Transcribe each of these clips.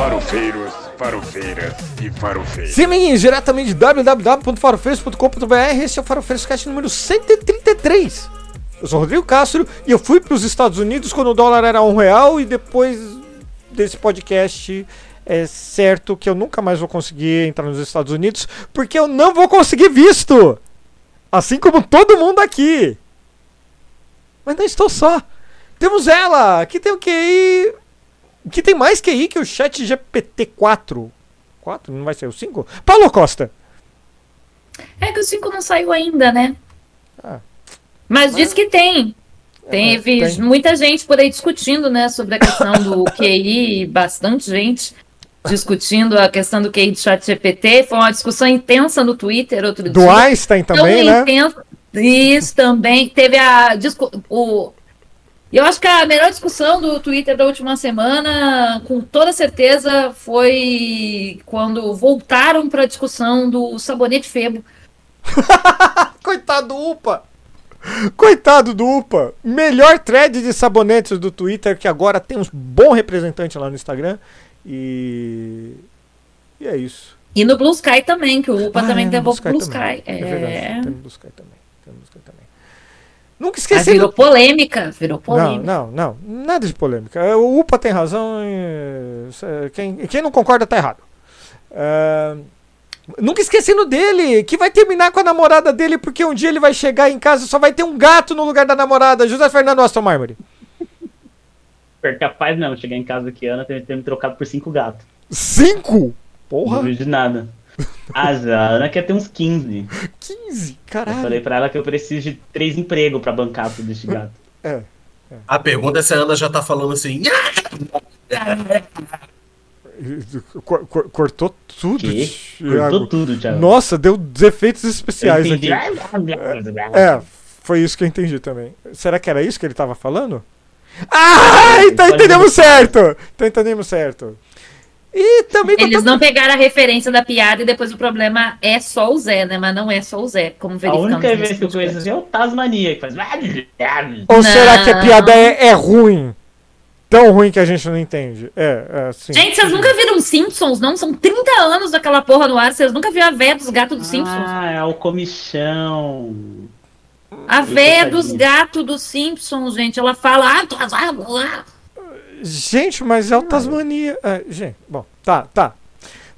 Farofeiros, farofeiras e farofeiros. Sim, amiguinhos, diretamente de www.farofeiros.com.br, esse é o Farofeiros Cast número 133. Eu sou Rodrigo Castro e eu fui para os Estados Unidos quando o dólar era um real e depois desse podcast é certo que eu nunca mais vou conseguir entrar nos Estados Unidos porque eu não vou conseguir visto. Assim como todo mundo aqui. Mas não estou só. Temos ela, que tem o QI. Que tem mais QI que o chat GPT-4. 4? Não vai ser o 5? Paulo Costa. É que o 5 não saiu ainda, né? Ah. Mas diz que tem. Teve É, tem. muita gente por aí discutindo, né, sobre a questão do QI, bastante gente discutindo a questão do QI do chat GPT. Foi uma discussão intensa no Twitter outro Do dia. Einstein também, Tão né? intensa- Isso também. Teve a. discu- O, eu acho que a melhor discussão do Twitter da última semana, com toda certeza, foi quando voltaram para a discussão do sabonete febo. Coitado do UPA. Coitado do UPA. Melhor thread de sabonetes do Twitter, que agora tem um bom representante lá no Instagram. E. E é isso. E no Blue Sky também, que o UPA Ah, também é, pro Blue também. Sky. É É. verdade. Tem no Blue Sky também. Tem no Blue Sky também. Nunca Mas esqueci. virou polêmica, virou Não, polêmica. não, não. Nada de polêmica. O UPA tem razão. e, Quem, quem não concorda tá errado. É, Nunca esquecendo dele, que vai terminar com a namorada dele, porque um dia ele vai chegar em casa e só vai ter um gato no lugar da namorada. José Fernando Aston Marmore. É capaz mesmo, chegar em casa que Ana ter, ter me trocado por cinco gatos. Cinco? Não Porra, duvido de nada. Ah, já, a Ana quer ter uns 15. 15, Eu caralho. falei pra ela que eu preciso de três empregos pra bancar tudo este gato. É. A pergunta é se a Ana já tá falando assim. Cor- cor- cortou tudo, Que? Thiago. Cortou tudo, Thiago. Nossa, deu efeitos Eu especiais aqui. É, foi isso que eu entendi também. Será que era isso que ele tava falando? Ah, então Pode entendemos certo! Então entendemos certo. E também Eles não pegaram a referência da piada e depois o problema é só o Zé, né? Mas não é só o Zé, como A verificamos. única nesse vez que eu conheço assim é o Tasmania, que faz. Ou será que a Não. piada é, é ruim? Tão ruim que a gente não entende. É, é assim. Gente, vocês nunca viram Simpsons, não? São 30 anos daquela porra no ar. Vocês nunca viram a véia dos gatos dos Simpsons? Ah, é o comichão. A véia dos gatos dos Simpsons, gente. Ela fala. Ah. Gente, mas é o Tasmania. É, gente, bom, tá, tá.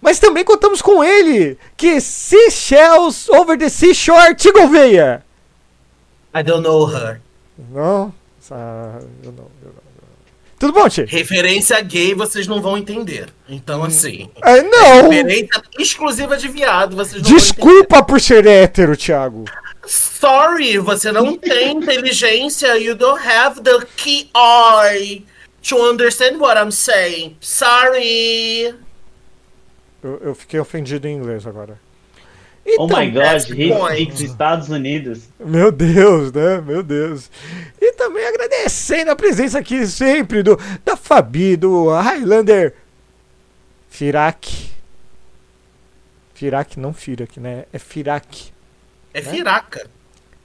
Mas também contamos com ele, que Seashells Over the Seashore, Veia. I don't know her. Não, essa- eu não, eu não. Tudo bom, Ti? Referência gay vocês não vão entender. Então, assim. É, não! Referência exclusiva de viado, vocês não Desculpa por ser hétero, Thiago. Sorry, você não tem inteligência. You don't have the key eye to understand what I'm saying. Sorry. Eu, eu fiquei ofendido em inglês agora. Oh Então, my god. Six Estados Unidos. Meu Deus, né? Meu Deus. E também agradecendo a presença aqui sempre do da Fabi, do Highlander Firak. Firak, não Firak, né? É Firak. É firaca.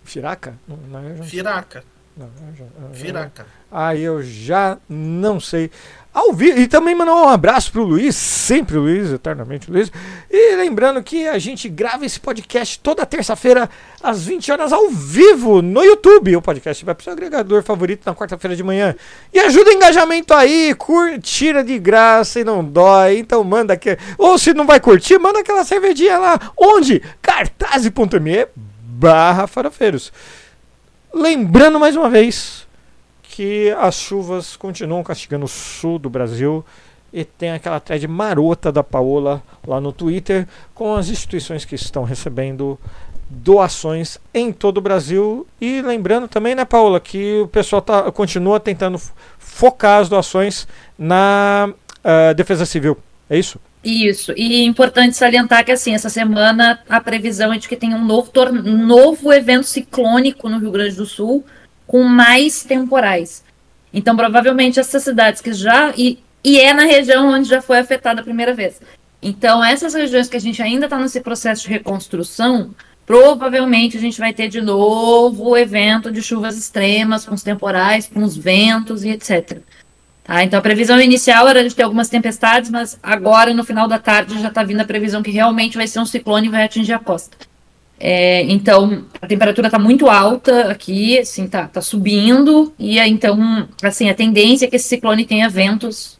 Firaca? Não, não, já, Firaca. Não, eu já, eu já- Firaca. Ah, eu já não sei. Ao vivo, e também mandar um abraço pro Luiz, sempre Luiz, eternamente Luiz. E lembrando que a gente grava esse podcast toda terça-feira, às 20 horas, ao vivo, no YouTube. O podcast vai pro seu agregador favorito na quarta-feira de manhã. E ajuda o engajamento aí, curtira de graça e não dói. Então manda aqui. Ou se não vai curtir, manda aquela cervejinha lá. Onde? cartaz.me barra farofeiros. Lembrando mais uma vez que as chuvas continuam castigando o sul do Brasil e tem aquela thread marota da Paola lá no Twitter com as instituições que estão recebendo doações em todo o Brasil e lembrando também, né, Paola, que o pessoal tá, continua tentando focar as doações na ah, defesa civil. É isso? Isso. E é importante salientar que, assim, essa semana a previsão é de que tenha um novo, novo evento ciclônico no Rio Grande do Sul, com mais temporais. Então, provavelmente, essas cidades que já. E, e é na região onde já foi afetada a primeira vez. Então, essas regiões que a gente ainda está nesse processo de reconstrução, provavelmente a gente vai ter de novo o evento de chuvas extremas, com os temporais, com os ventos e etc. Tá? Então a previsão inicial era de ter algumas tempestades, mas agora no final da tarde já está vindo a previsão que realmente vai ser um ciclone e vai atingir a costa. É, então a temperatura está muito alta aqui, assim, tá, tá subindo, e então, assim, a tendência é que esse ciclone tenha ventos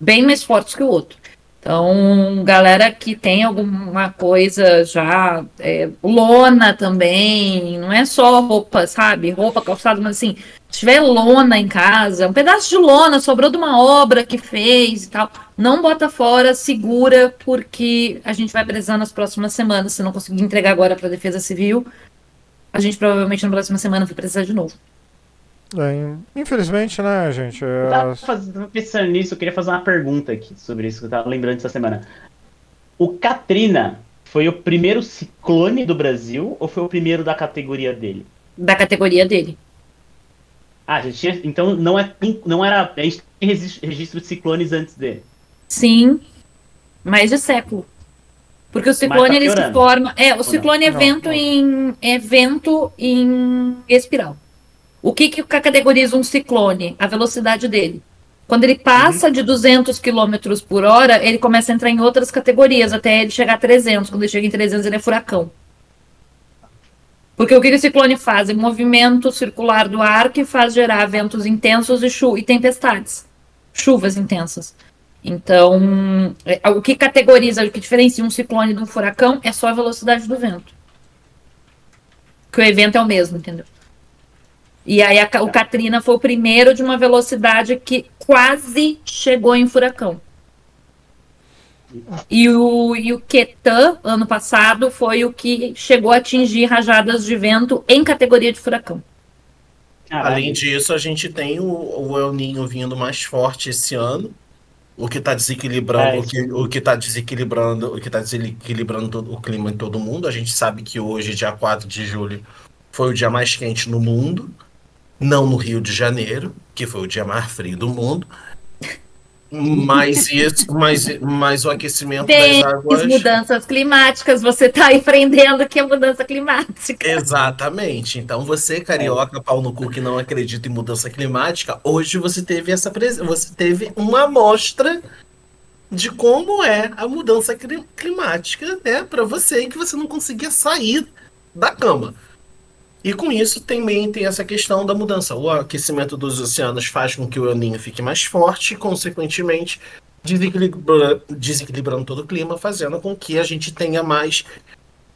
bem mais fortes que o outro. Então, galera que tem alguma coisa já, é, lona também, não é só roupa, sabe? Roupa, calçado, mas assim, se tiver lona em casa, um pedaço de lona sobrou de uma obra que fez e tal, não bota fora, segura, porque a gente vai precisar nas próximas semanas. Se não conseguir entregar agora para a Defesa Civil, a gente provavelmente na próxima semana vai precisar de novo. É, infelizmente, né, gente? Eu é, tava, pensando nisso, eu queria fazer uma pergunta aqui sobre isso que eu tava lembrando essa semana. O Katrina foi o primeiro ciclone do Brasil ou foi o primeiro da categoria dele? Da categoria dele. Ah, já tinha, então não, é, não era. A gente tem regis- registro de ciclones antes dele. Sim, mais de século. Porque o ciclone tá ele se forma. É, o não? ciclone é Não, vento não. em é vento em espiral. O que que categoriza um ciclone? A velocidade dele. Quando ele passa de 200 km por hora, ele começa a entrar em outras categorias, até ele chegar a 300. Quando ele chega em 300, ele é furacão. Porque o que o ciclone faz? É movimento circular do ar que faz gerar ventos intensos e, chu e tempestades. Chuvas intensas. Então, é, o que categoriza, o que diferencia um ciclone de um furacão é só a velocidade do vento. Que o evento é o mesmo, entendeu? E aí a o Katrina foi o primeiro de uma velocidade que quase chegou em furacão. E o, e o Ketan, ano passado, foi o que chegou a atingir rajadas de vento em categoria de furacão. Caralho. Além disso, a gente tem o, o El Ninho vindo mais forte esse ano. O que está desequilibrando, É, o, que, o que tá desequilibrando, o que tá desequilibrando todo- o clima em todo mundo. A gente sabe que hoje, dia 4 de julho, foi o dia mais quente no mundo. Não no Rio de Janeiro, que foi o dia mais frio do mundo. Mas isso, mas, mas o aquecimento Tem das águas. as mudanças climáticas, você está aprendendo que é mudança climática. Exatamente. Então você, carioca, pau no cu que não acredita em mudança climática, hoje você teve essa você teve uma amostra de como é a mudança cli- climática, né, para você e que você não conseguia sair da cama. E com isso também tem essa questão da mudança. O aquecimento dos oceanos faz com que o El Niño fique mais forte consequentemente, desequilibra- desequilibrando todo o clima, fazendo com que a gente tenha mais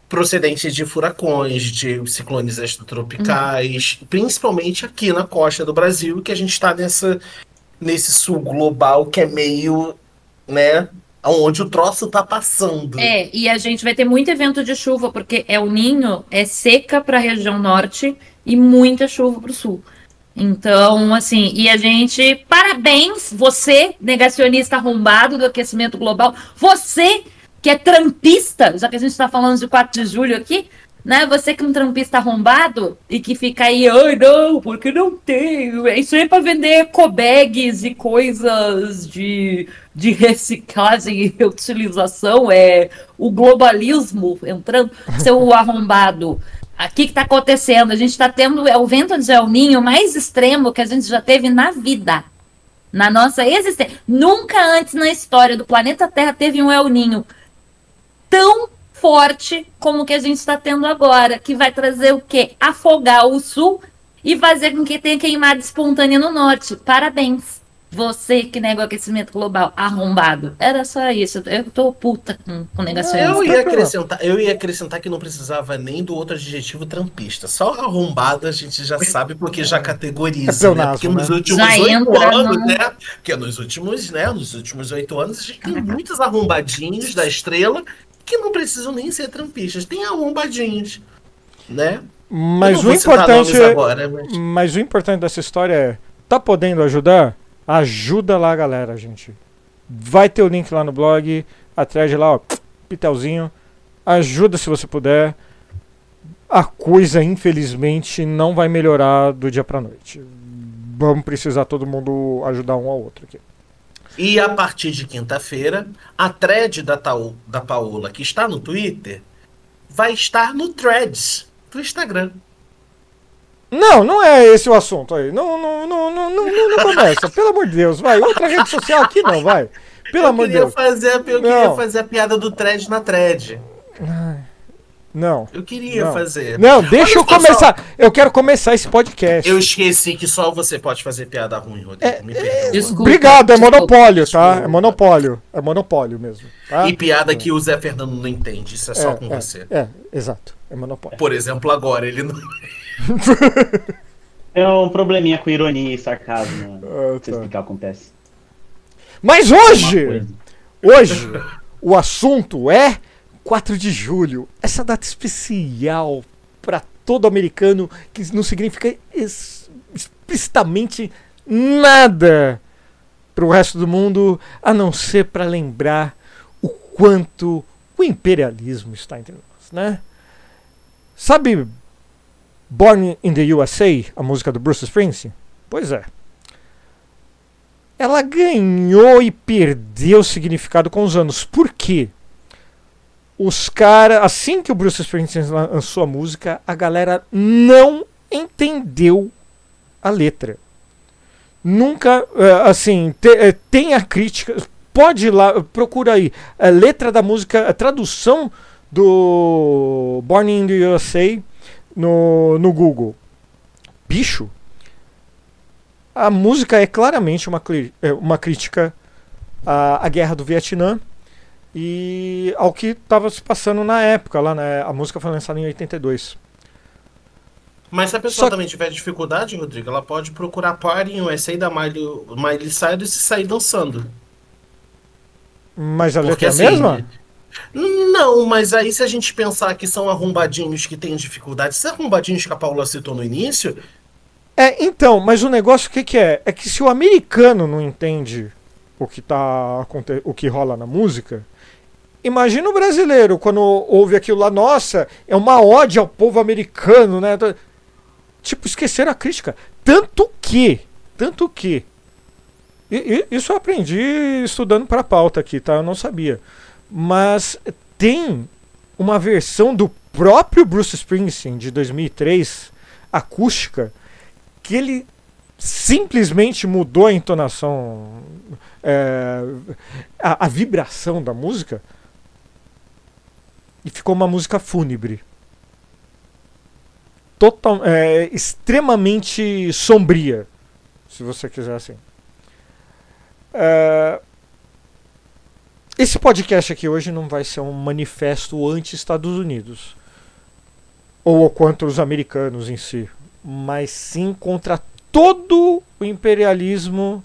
procedência de furacões, de ciclones extratropicais, principalmente aqui na costa do Brasil, que a gente está nessa nesse sul global que é meio, né, onde o troço tá passando. É, e a gente vai ter muito evento de chuva, porque é o Ninho, é seca para a região norte e muita chuva para o sul. Então, assim, e a gente, parabéns, você, negacionista arrombado do aquecimento global, você que é trampista, já que a gente está falando de 4 de julho aqui, né? Você que é um trampista arrombado e que fica aí, ai não, porque não tem. Isso aí é para vender ecobags e coisas de, de reciclagem e reutilização. É o globalismo entrando. Seu arrombado. Aqui que está acontecendo? A gente está tendo é o vento de El Ninho mais extremo que a gente já teve na vida. Na nossa existência. Nunca antes na história do planeta Terra teve um El Ninho tão forte como o que a gente está tendo agora, que vai trazer o quê? Afogar o sul e fazer com que tenha queimada espontânea no norte. Parabéns. Você que nega o aquecimento global, arrombado. Era só isso. Eu tô puta com, com negacionismo. Eu ia, acrescentar, eu ia acrescentar que não precisava nem do outro adjetivo trampista. Só arrombado a gente já sabe porque já É categoriza, né? pleonasmo, Porque nos né? últimos oito anos, no- né? Porque nos últimos, né? Nos últimos oito anos a gente tem muitos arrombadinhos da estrela que não precisam nem ser trampistas. Tem arrombadinhos, né? Mas o importante é, agora, mas- mas o importante dessa história é, tá podendo ajudar? Ajuda lá, galera, gente. Vai ter o link lá no blog, a thread lá, ó, pitelzinho. Ajuda se você puder. A coisa, infelizmente, não vai melhorar do dia pra noite. Vamos precisar todo mundo ajudar um ao outro aqui. E a partir de quinta-feira, a thread da, Taú, da Paola, que está no Twitter, vai estar no Threads do Instagram. Não, não é esse o assunto aí. Não, não, não, não, não, não, não começa. Pelo amor de Deus, vai. Outra rede social aqui não, vai. Pelo eu amor de queria Deus. fazer, a- eu Não. queria fazer a piada do thread na thread. Não. Eu queria Não. fazer. Não, deixa Olha eu só, começar. Eu quero começar esse podcast. Eu esqueci que só você pode fazer piada ruim, Rodrigo. Me perdoa. Desculpa. Obrigado, é desculpa. monopólio, tá? É Desculpa. monopólio. É monopólio mesmo. Tá? E piada que o Zé Fernando não entende, isso é só com é, você. É, exato. É monopólio. Por exemplo, agora ele não. É um probleminha com ironia e sarcasmo. Ah, Pra você tá. explicar o que acontece. Mas Uma hoje, hoje, o assunto é 4 de julho. Essa data especial para todo americano que não significa ex- explicitamente nada para o resto do mundo, a não ser para lembrar o quanto o imperialismo está entre nós, né? Sabe Born in the USA, a música do Bruce Springsteen? Pois é. Ela ganhou e perdeu significado com os anos. Por quê? Os caras, assim que o Bruce Springsteen lan- lançou a música, a galera não entendeu a letra. Nunca, eh, assim, eh, tem a crítica. Pode ir lá, procura aí. A letra da música, a tradução do Born in the USA no, no Google. Bicho, a música é claramente uma, é, uma crítica à, à guerra do Vietnã e ao que estava se passando na época. Lá, né? A música foi lançada em 82. Mas se a pessoa Só- também tiver dificuldade, Rodrigo, ela pode procurar Party em USA da Miley, Miley Cyrus e sair dançando. Mas a Porque letra é a assim. mesma? Não, mas aí se a gente pensar que são arrombadinhos que têm dificuldade, esses arrombadinhos que a Paula citou no início, É, então, mas o negócio o que, que é? É que se o americano não entende o que, tá, o que rola na música, imagina o brasileiro quando ouve aquilo lá, nossa, é uma ode ao povo americano, né? Tipo, esqueceram a crítica. Tanto que, tanto que, e- e- isso eu aprendi estudando para pauta aqui, tá? Eu não sabia. Mas tem uma versão do próprio Bruce Springsteen de 2003, acústica, que ele simplesmente mudou a entonação, é, a, a vibração da música e ficou uma música fúnebre. Total, é, extremamente sombria, se você quiser assim. É, esse podcast aqui hoje não vai ser um manifesto anti-Estados Unidos. Ou contra os americanos em si, mas sim contra todo o imperialismo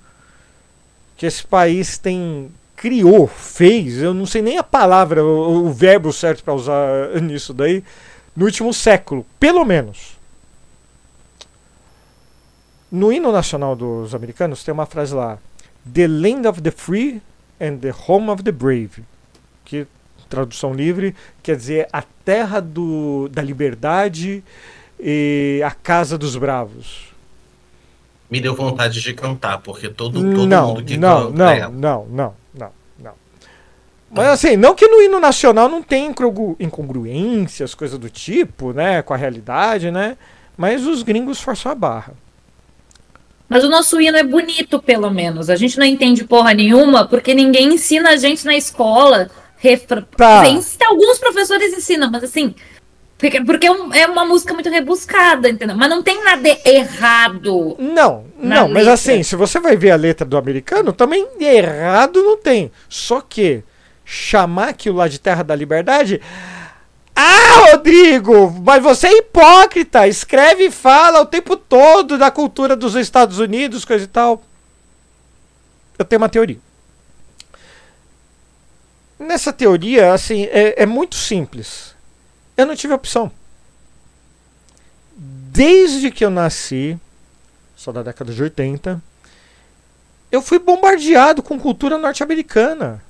que esse país tem criou, fez, eu não sei nem a palavra, o, o verbo certo para usar nisso daí, no último século, pelo menos. No hino nacional dos americanos tem uma frase lá: The land of the free and the home of the brave. Que tradução livre quer dizer a terra do, da liberdade e a casa dos bravos. me deu vontade de cantar, porque todo, todo não, mundo que não, canta. não, é, não, não, não, não. Mas assim, não que no hino nacional não tenha incongru- incongruências, coisas do tipo, né, com a realidade, né? Mas os gringos forçam a barra. Mas o nosso hino é bonito, pelo menos. A gente não entende porra nenhuma, porque ninguém ensina a gente na escola. Refra... Tá. Alguns professores ensinam, mas assim. Porque, é, é uma música muito rebuscada, entendeu? Mas não tem nada errado. Não, não, mas letra. assim, se você vai ver a letra do americano, também errado não tem. Só que chamar aquilo lá de terra da liberdade. Ah, Rodrigo, mas você é hipócrita. Escreve e fala o tempo todo da cultura dos Estados Unidos, coisa e tal. Eu tenho uma teoria. Nessa teoria, assim, é, é muito simples. Eu não tive opção. Desde que eu nasci, sou da década de 80, eu fui bombardeado com cultura norte-americana.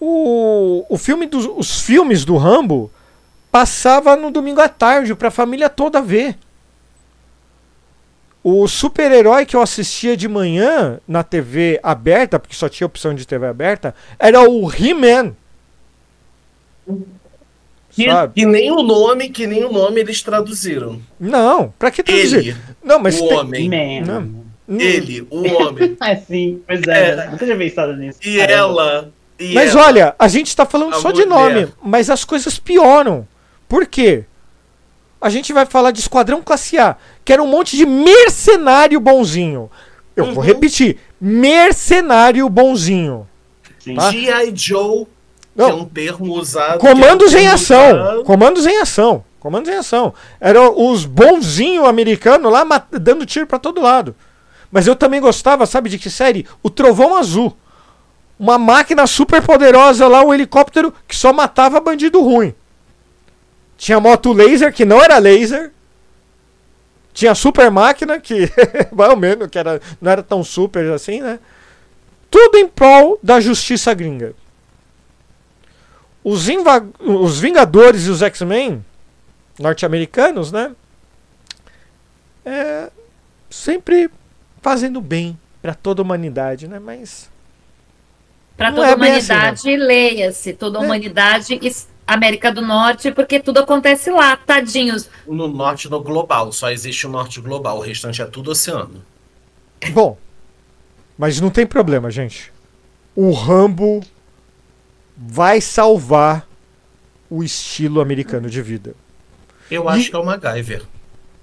O, o filme dos, os filmes do Rambo passava no domingo à tarde para a família toda ver. O super-herói que eu assistia de manhã na TV aberta, porque só tinha opção de TV aberta, era o He-Man. Que, sabe? que nem o nome, que nem o nome eles traduziram. Não, pra que traduzir? Ele, Não, mas o tem- homem. Não. Ele, o homem. É sim, pois é. É. Nunca tinha pensado nisso. E Caramba. ela. E Mas ela. olha, a gente tá falando só de nome, mas as coisas pioram. Por quê? A gente vai falar de Esquadrão Classe A, que era um monte de mercenário bonzinho. Eu vou Uhum. repetir: mercenário bonzinho. Tá? G.I. Joe, que Não. é um termo usado. Comandos que é um em ação. usado- Comandos em ação. Comandos em ação. Eram os bonzinhos americanos lá dando tiro pra todo lado. Mas eu também gostava, sabe de que série? O Trovão Azul. Uma máquina super poderosa lá, um helicóptero que só matava bandido ruim. Tinha moto laser, que não era laser. Tinha super máquina, que mais ou menos, que era, não era tão super assim, né? Tudo em prol da justiça gringa. Os, os Vingadores e os X-Men norte-americanos, né? É, sempre fazendo bem pra toda a humanidade, né? Mas Para toda é a bem assim, humanidade, leia-se. Toda a É. humanidade, América do Norte, porque tudo acontece lá, tadinhos. No norte no global, só existe o norte global, o restante é tudo oceano. bom, mas não tem problema, gente. O Rambo vai salvar o estilo americano de vida. Eu E- acho que é o MacGyver.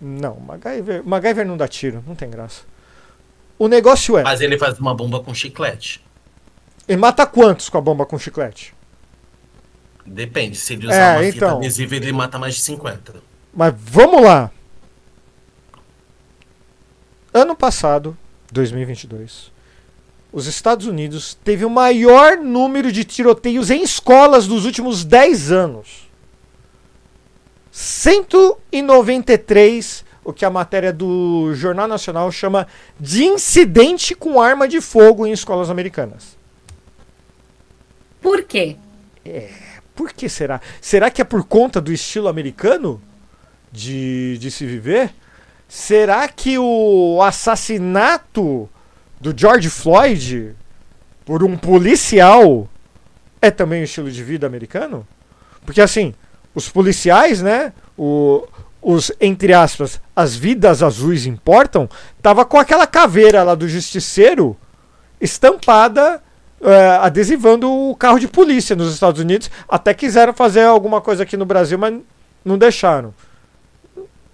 Não, MacGyver, MacGyver não dá tiro, não tem graça. O negócio é, Mas ele faz uma bomba com chiclete. Ele mata quantos com a bomba com chiclete? Depende, se ele É, usar uma fita então. adesiva, ele mata mais de 50. Mas vamos lá. Ano passado, 2022, os Estados Unidos teve o maior número de tiroteios em escolas dos últimos 10 anos. 193, o que a matéria do Jornal Nacional chama de incidente com arma de fogo em escolas americanas. Por quê? Por que será? Será que é por conta do estilo americano de, de se viver? Será que o assassinato do George Floyd por um policial é também o estilo de vida americano? Porque assim, os policiais, né? O, os, entre aspas, as vidas azuis importam, tava com aquela caveira lá do justiceiro estampada é, adesivando o carro de polícia nos Estados Unidos. Até quiseram fazer alguma coisa aqui no Brasil, mas não deixaram.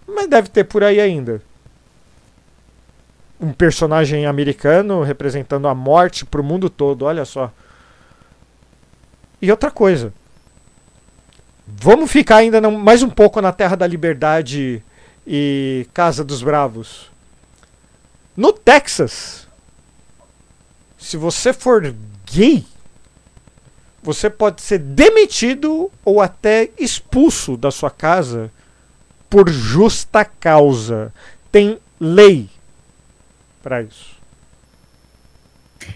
Mas deve ter por aí ainda. Um personagem americano representando a morte pro mundo todo, olha só. E outra coisa. Vamos ficar ainda mais um pouco na Terra da Liberdade e Casa dos Bravos. No Texas, se você for gay, você pode ser demitido ou até expulso da sua casa por justa causa. Tem lei para isso.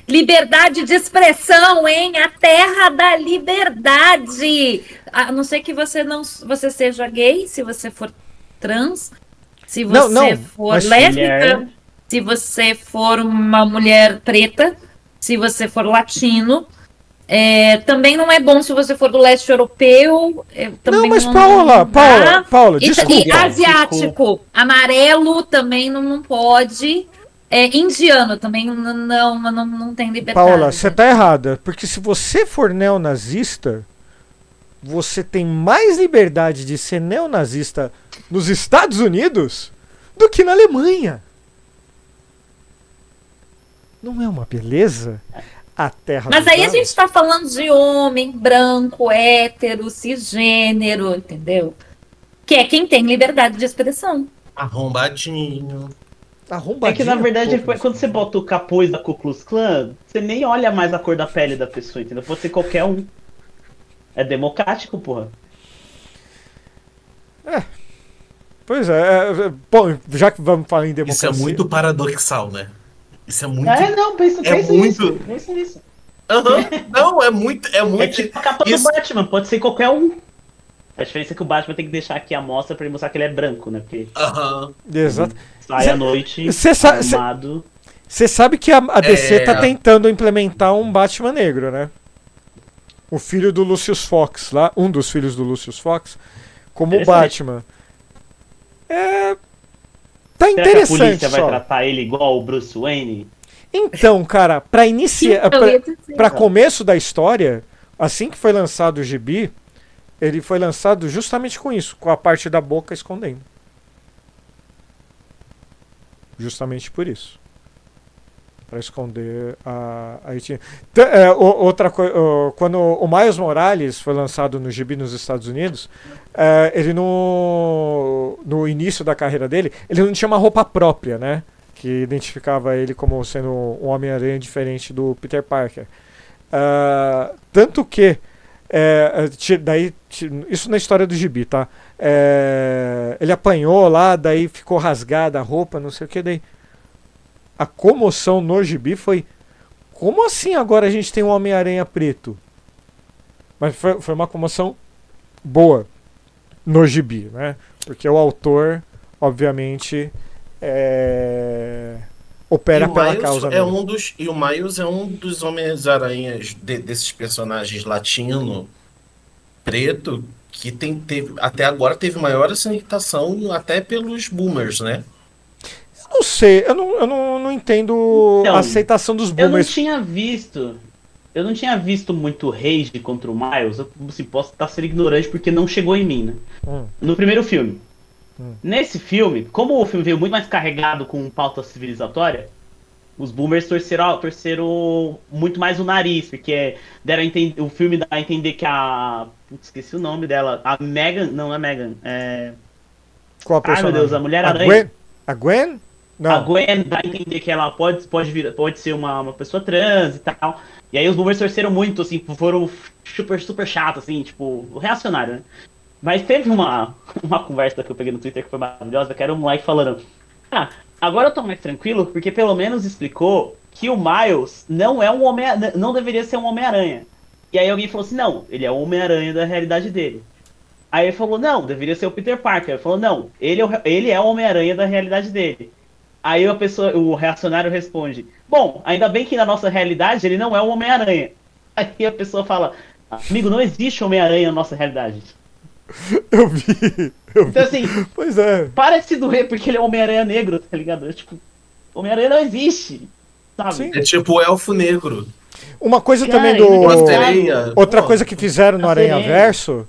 Liberdade de expressão, hein? A terra da liberdade. A não ser que você não você seja gay, se você for trans, se você Não, não, for lésbica, Mulher. se você for uma mulher preta, se você for latino. É, também não é bom se você for do leste europeu. é, também Não, mas não- Paula, não Paula. Paula, E, desculpa. e asiático, amarelo também não, não pode. É, indiano também não, não, não, não tem liberdade. Paula, você tá errada. Porque se você for neonazista, você tem mais liberdade de ser neonazista nos Estados Unidos do que na Alemanha. Não é uma beleza? A terra Mas aí a gente tá falando de homem, branco, hétero, cisgênero, entendeu? Que é quem tem liberdade de expressão. Arrombadinho. É Arrombadinho, que na verdade, pô, quando você bota o capuz da Ku Klux Klan, você nem olha mais a cor da pele da pessoa, entendeu? Pode ser qualquer um. É democrático, porra. Pois é, é, é, bom, já que vamos falar em Isso democracia. é muito paradoxal, né? Isso é muito. É, não, pensa, É pensa muito- nisso. Pensa nisso. Aham. Não, é muito. É É muito. tipo a capa isso- do Batman, pode ser qualquer um. A diferença é que o Batman tem que deixar aqui a mostra pra ele mostrar que ele é branco, né? Porque Aham. Exato. sai Cê- à noite, cê armado. Você sabe que a, a DC É. tá tentando implementar um Batman negro, né? o filho do Lucius Fox lá, um dos filhos do Lucius Fox, como o. Batman. É. Tá Será que a interessante polícia vai só. tratar ele igual o Bruce Wayne? Então, cara, pra iniciar. Dizer. Pra começo da história, assim que foi lançado o gibi, ele foi lançado justamente com isso, com a parte da boca escondendo. Justamente por isso. Pra esconder a, a etnia. T- é, outra coisa, quando o Miles Morales foi lançado no gibi nos Estados Unidos, é, ele no, no início da carreira dele, ele não tinha uma roupa própria, né? Que identificava ele como sendo um Homem-Aranha diferente do Peter Parker. Ah, tanto que é, daí isso na história do gibi, tá? É, ele apanhou lá, daí ficou rasgada a roupa, não sei o que daí. A comoção no gibi foi como assim agora a gente tem um Homem-Aranha preto? Mas foi, foi uma comoção boa no gibi, né? Porque o autor, obviamente, é, opera pela Miles causa é negra. um dos e o Miles é um dos Homens-Aranhas de- desses personagens latino preto que tem teve até agora teve maior aceitação até pelos boomers, né? Não sei, eu não, eu não, não entendo Então, a aceitação dos Eu não boomers. tinha visto. Eu não tinha visto muito rage contra o Miles. Eu assim, posso estar sendo ignorante porque não chegou em mim, né? Hum. No primeiro filme. Hum. Nesse filme, como o filme veio muito mais carregado com pauta civilizatória, os boomers torceram, torceram muito mais o nariz, porque deram a enten- o filme dá a entender que a. Putz, esqueci o nome dela. A Megan. Não, não é Megan. É. Qual a Ai, meu? Deus, a Mulher-Aranha. Gwen? A Gwen? Não. A Gwen dá a entender que ela pode, pode, vir, pode ser uma, uma pessoa trans e tal. E aí os boomers torceram muito, assim, foram super, super chatos, assim, tipo, reacionário, né? Mas teve uma, uma conversa que eu peguei no Twitter que foi maravilhosa, que era um moleque falando, ah, agora eu tô mais tranquilo, porque pelo menos explicou que o Miles não é um homem, não deveria ser um Homem-Aranha. E aí alguém falou assim, não, ele é o Homem-Aranha da realidade dele. Aí ele falou, não, deveria ser o Peter Parker. Ele falou, não, ele é o, ele é o Homem-Aranha da realidade dele. Aí a pessoa, o reacionário responde: Bom, ainda bem que na nossa realidade ele não é o Homem-Aranha. Aí a pessoa fala: Amigo, não existe Homem-Aranha na nossa realidade. Eu vi. Eu vi. Então assim, Pois é. para de se doer porque ele é Homem-Aranha negro, tá ligado? Tipo, Homem-Aranha não existe. Sabe? Sim. É tipo o elfo negro. Uma coisa Cara, também ele do. Outra coisa que fizeram no Aranha sereia. Verso.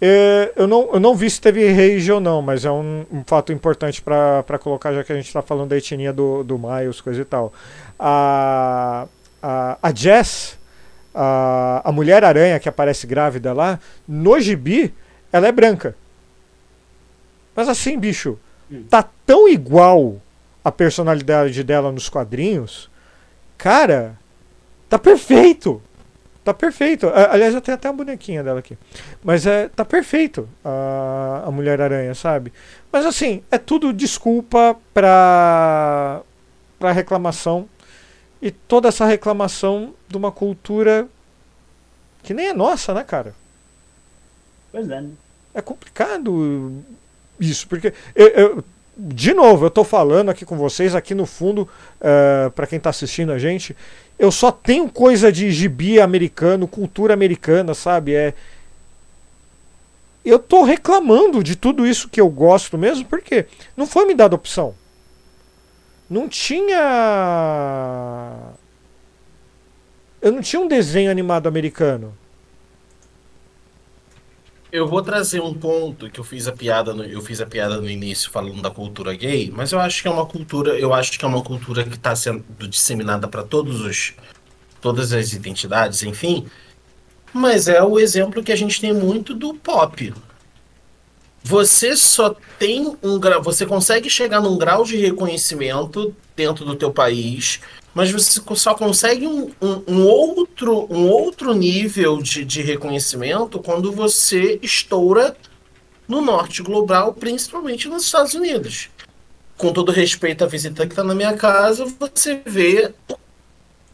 É, eu, não, eu não vi se teve rage ou não, mas é um, um fato importante pra pra colocar, já que a gente tá falando da etnia do, do Miles, coisa e tal. A, a, a Jess, a, a Mulher-Aranha que aparece grávida lá, no gibi, ela é branca. Mas assim, bicho, tá tão igual a personalidade dela nos quadrinhos. Cara, tá perfeito. Tá perfeito. Aliás, eu tenho até a bonequinha dela aqui. Mas é, tá perfeito a, a Mulher-Aranha, sabe? Mas assim, é tudo desculpa pra, pra reclamação. E toda essa reclamação de uma cultura que nem é nossa, né, cara? Pois é? É complicado isso, porque eu, eu- de novo, eu tô falando aqui com vocês, aqui no fundo, para pra quem tá assistindo a gente, eu só tenho coisa de gibi americano, cultura americana, sabe? É. Eu tô reclamando de tudo isso que eu gosto mesmo, porque não foi me dada opção. Não tinha. Eu não tinha um desenho animado americano. Eu vou trazer um ponto que eu fiz a piada no, eu fiz a piada no início falando da cultura gay, mas eu acho que é uma cultura, eu acho que é uma cultura que está sendo disseminada para todos os todas as identidades, enfim. Mas é o exemplo que a gente tem muito do pop. Você só tem um grau, você consegue chegar num grau de reconhecimento dentro do teu país, mas você só consegue um, um- um outro, um outro nível de, de reconhecimento quando você estoura no norte global, principalmente nos Estados Unidos. Com todo respeito à visita que está na minha casa, você vê o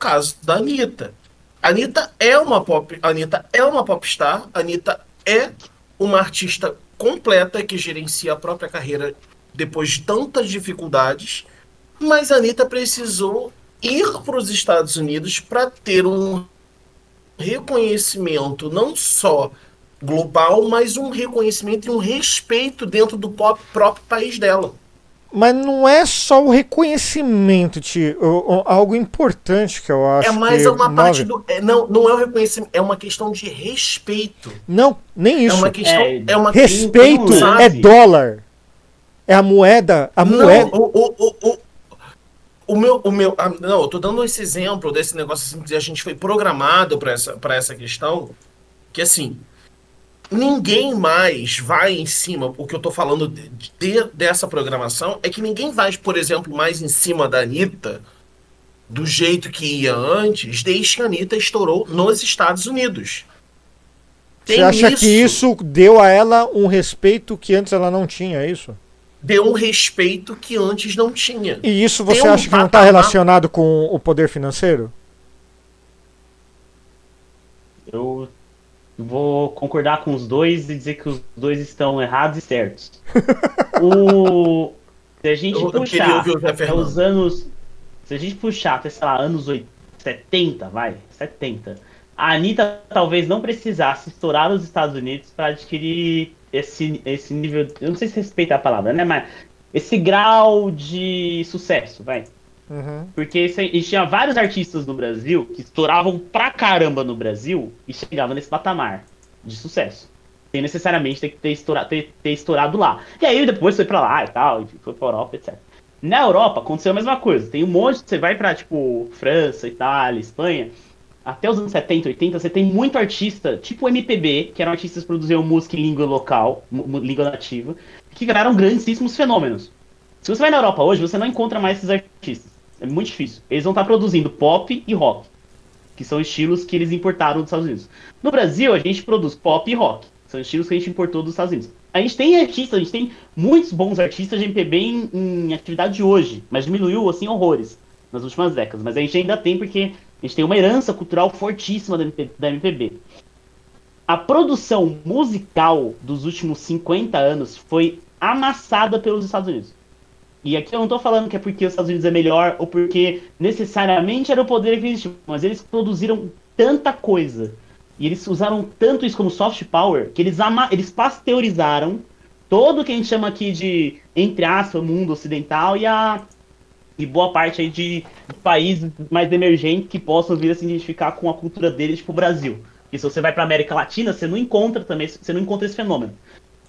caso da Anitta. Anitta é uma pop, a Anitta é uma popstar, Anitta é uma artista completa que gerencia a própria carreira depois de tantas dificuldades, mas a Anitta precisou ir para os Estados Unidos para ter um reconhecimento não só global, mas um reconhecimento e um respeito dentro do próprio país dela. Mas não é só o reconhecimento, o- Algo importante que eu acho é mais que uma parte move- do. é, não, não é o reconhecimento, é uma questão de respeito. Não, nem É isso. uma questão. É, É, uma Respeito é dólar. É a moeda. A Não, moeda. o, o, o, o, meu. O meu ah, não, eu tô dando esse exemplo desse negócio assim, que a gente foi programado para essa, pra essa questão. Que assim. Ninguém mais vai em cima. O que eu tô falando de, de- dessa programação é que ninguém vai, por exemplo, mais em cima da Anitta do jeito que ia antes, desde que a Anitta estourou nos Estados Unidos. Você acha que isso deu a ela um respeito que antes ela não tinha, é isso? Deu um respeito que antes não tinha. E isso você um acha que não está relacionado com o poder financeiro? Eu vou concordar com os dois e dizer que os dois estão errados e certos. o... Se a gente Eu, eu puxar Zé até os anos. Se a gente puxar até, sei lá, anos 80, 70, vai, 70. A Anitta talvez não precisasse estourar nos Estados Unidos para adquirir esse, esse nível. Eu não sei se respeita a palavra, né? Mas esse grau de sucesso, vai. Uhum. Porque esse- a gente tinha vários artistas no Brasil que estouravam pra caramba no Brasil e chegavam nesse patamar de sucesso. Sem necessariamente ter que ter estourado, ter, ter estourado lá. E aí depois foi pra lá e tal, foi pra Europa, etc. Na Europa aconteceu a mesma coisa. Tem um monte, você vai pra, tipo, França, Itália, Espanha, até os anos 70, 80, você tem muito artista, tipo MPB, que eram artistas que produziam música em língua local, língua nativa, que viraram grandíssimos fenômenos. Se você vai na Europa hoje, você não encontra mais esses artistas. É muito difícil. Eles vão estar produzindo pop e rock, que são estilos que eles importaram dos Estados Unidos. No Brasil, a gente produz pop e rock. São estilos que a gente importou dos Estados Unidos. A gente tem artistas, a gente tem muitos bons artistas de MPB em, em atividade hoje, mas diminuiu, assim, horrores nas últimas décadas. Mas a gente ainda tem porque a gente tem uma herança cultural fortíssima da da MPB. A produção musical dos últimos 50 anos foi amassada pelos Estados Unidos. E aqui eu não tô falando que é porque os Estados Unidos é melhor ou porque necessariamente era o poder aquisitivo, mas eles produziram tanta coisa e eles usaram tanto isso como soft power que eles, ama eles pasteurizaram todo o que a gente chama aqui de, entre aspas, mundo ocidental e a e boa parte aí de países mais emergentes que possam vir a se identificar com a cultura deles, tipo o Brasil. E se você vai pra América Latina, você não encontra também, você não encontra esse fenômeno.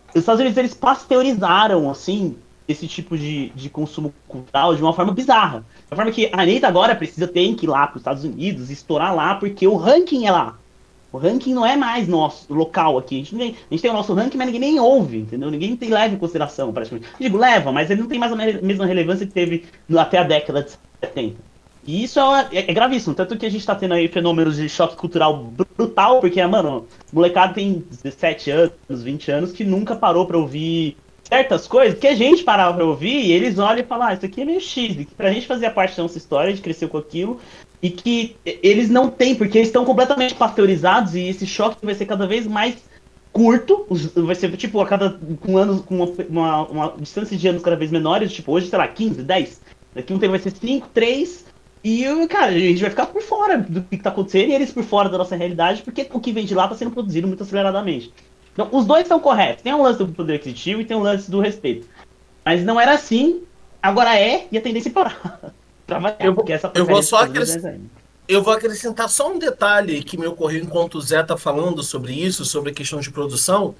Os Estados Unidos, eles pasteurizaram, assim, esse tipo de, de consumo cultural de uma forma bizarra. Uma forma que a Anitta agora precisa ter que ir lá para os Estados Unidos, estourar lá, porque o ranking é lá. O ranking não é mais nosso, local aqui. A gente, tem, a gente tem o nosso ranking, mas ninguém nem ouve, entendeu? Ninguém tem leva em consideração, praticamente. Eu digo, leva, mas ele não tem mais a me- mesma relevância que teve até a década de 70. E isso é, é, é gravíssimo, tanto que a gente tá tendo aí fenômenos de choque cultural brutal, porque, mano, molecada tem 17 anos, 20 anos, que nunca parou pra ouvir certas coisas que a gente parava pra ouvir e eles olham e falam, ah, isso aqui é meio X, e pra gente fazia parte da nossa história, a gente cresceu com aquilo, e que eles não têm, porque eles estão completamente pasteurizados e esse choque vai ser cada vez mais curto, vai ser tipo a cada com anos, com uma, uma, uma distância de anos cada vez menores, tipo hoje, sei lá, 15, 10, daqui um tempo vai ser 5, 3, e, cara, a gente vai ficar por fora do que tá acontecendo e eles por fora da nossa realidade, porque o que vem de lá tá sendo produzido muito aceleradamente. Então, os dois estão corretos. Tem um lance do poder aquisitivo e tem um lance do respeito. Mas não era assim, agora é, e a tendência é parar. pra variar, Eu vou- porque essa eu vou só dos Estados Unidos acres- essa. Eu vou acrescentar só um detalhe que me ocorreu enquanto o Zé tá falando sobre isso, sobre a questão de produção.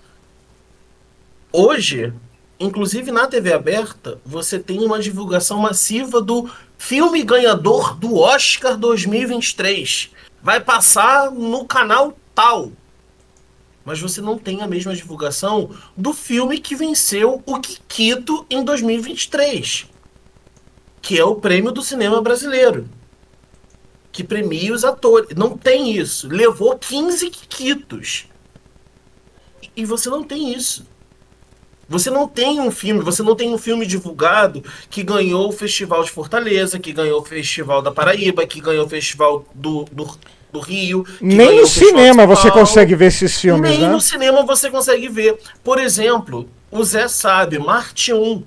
Hoje, inclusive na TV aberta, você tem uma divulgação massiva do filme ganhador do Oscar 2023. Vai passar no canal tal. Mas você não tem a mesma divulgação do filme que venceu o Kikito em 2023, que é o prêmio do cinema brasileiro que premia os atores. Não tem isso. Levou 15 quitos. E você não tem isso. Você não tem um filme, você não tem um filme divulgado que ganhou o Festival de Fortaleza, que ganhou o Festival da Paraíba, que ganhou o Festival do, do, do Rio. Nem no cinema você consegue ver esses filmes, Nem né? no cinema você consegue ver. Por exemplo, o Zé sabe, Marte 1.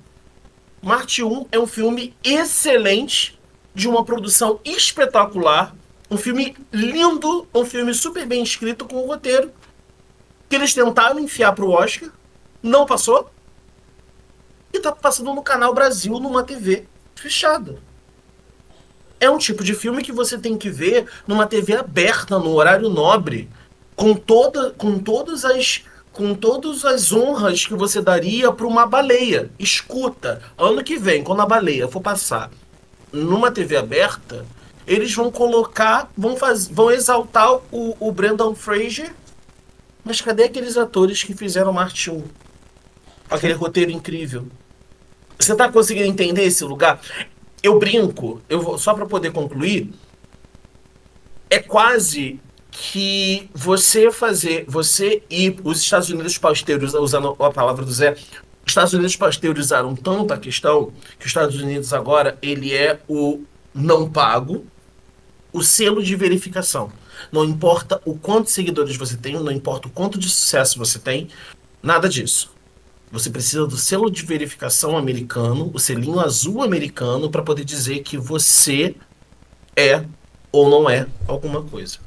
Marte 1 é um filme excelente, de uma produção espetacular, Um filme lindo, um filme super bem escrito com um roteiro que eles tentaram enfiar pro Oscar, não passou. E tá passando no canal Brasil numa TV fechada. É um tipo de filme que você tem que ver numa TV aberta, no horário nobre, com toda, com todas as com todas as honras que você daria para uma baleia. Escuta, ano que vem, quando a baleia for passar numa TV aberta, eles vão colocar, vão fazer, vão exaltar o, o Fraser. Mas cadê aqueles atores que fizeram Marte 1? Aquele roteiro incrível. Você tá conseguindo entender esse lugar? Eu brinco, eu vou, só para poder concluir, é quase que você fazer, você ir, os Estados Unidos pasteurizaram, usando a palavra do Zé, os Estados Unidos pasteurizaram tanto a questão que os Estados Unidos agora ele é o não pago, o selo de verificação. Não importa o quanto seguidores você tem, não importa o quanto de sucesso você tem, nada disso. Você precisa do selo de verificação americano, o selinho azul americano, para poder dizer que você é ou não é alguma coisa.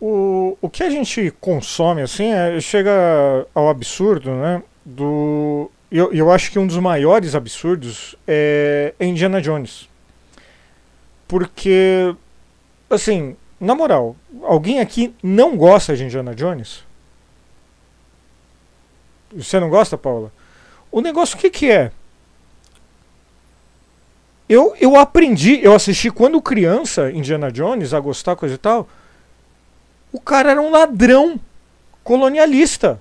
O, o que a gente consome, assim, é, chega ao absurdo, né? Do. Eu, eu acho que um dos maiores absurdos é Indiana Jones. Porque, assim, na moral, alguém aqui não gosta de Indiana Jones? Você não gosta, Paula? O negócio o que, que é? Eu, eu aprendi, eu assisti quando criança Indiana Jones a gostar, coisa e tal. O cara era um ladrão colonialista.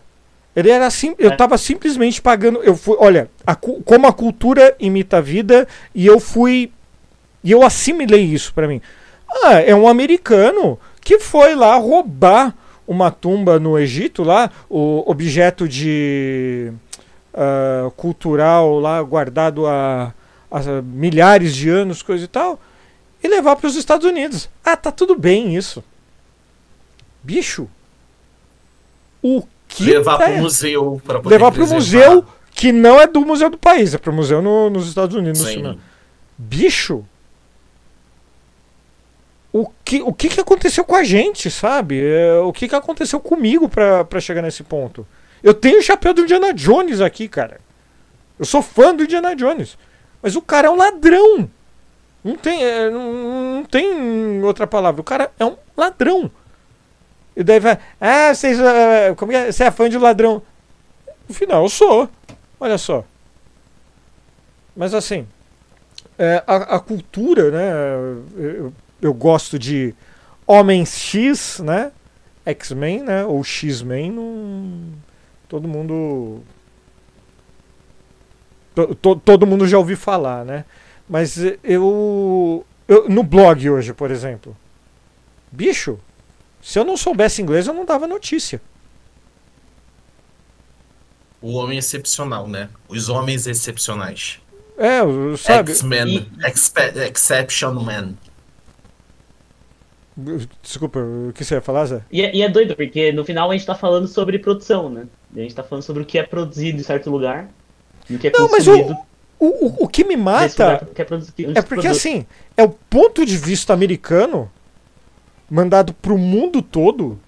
Ele era assim, eu estava é. simplesmente pagando. Eu fui, olha, a, como a cultura imita a vida e eu fui e eu assimilei isso para mim. Ah, é um americano que foi lá roubar uma tumba no Egito lá, o objeto de uh, cultural lá guardado há, há milhares de anos, coisa e tal, e levar para os Estados Unidos. Ah, tá tudo bem isso. Bicho, o que levar é? para o museu para levar para o museu que não é do museu do país, é para o museu no, nos Estados Unidos. No Bicho, o que, o que, que aconteceu com a gente, sabe? É, o que, que aconteceu comigo para chegar nesse ponto? Eu tenho o chapéu do Indiana Jones aqui, cara. Eu sou fã do Indiana Jones. Mas o cara é um ladrão. Não tem, é, não, não, tem outra palavra. O cara é um ladrão. E daí vai. Ah, vocês, uh, como é, você é fã de ladrão? No final, eu sou. Olha só. Mas assim. É, a, a, cultura, né? Eu, eu gosto de Homens X, né? X-Men, né? Ou X-Men, não... todo mundo. To, todo mundo já ouviu falar, né? Mas eu, eu. No blog hoje, por exemplo. Bicho, se eu não soubesse inglês, eu não dava notícia. O homem excepcional, né? Os homens excepcionais. É, sabe? X-Men. Exception Man. Desculpa, o que você ia falar, Zé? E é, e é, doido, porque no final a gente tá falando sobre produção, né? A gente tá falando sobre o que é produzido em certo lugar e o que é Não, consumido. Mas o, o, o que me mata que é, é porque, assim, é o ponto de vista americano mandado pro mundo todo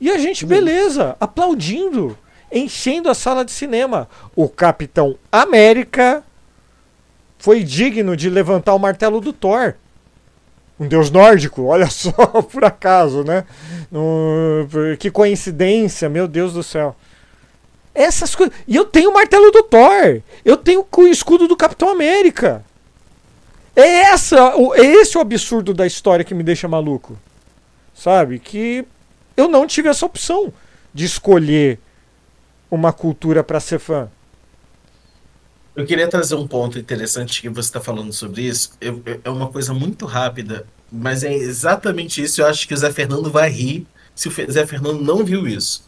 e a gente, beleza, aplaudindo, enchendo a sala de cinema. O Capitão América foi digno de levantar o martelo do Thor um deus nórdico, olha só, por acaso, né? que coincidência, meu Deus do céu. Essas coisas. E eu tenho o martelo do Thor. Eu tenho o escudo do Capitão América. É, essa, é esse o absurdo da história que me deixa maluco. Sabe? Que eu não tive essa opção de escolher uma cultura para ser fã. Eu queria trazer um ponto interessante que você está falando sobre isso. Eu, eu, é uma coisa muito rápida, mas é exatamente isso. Eu acho que o Zé Fernando vai rir se o Zé Fernando não viu isso.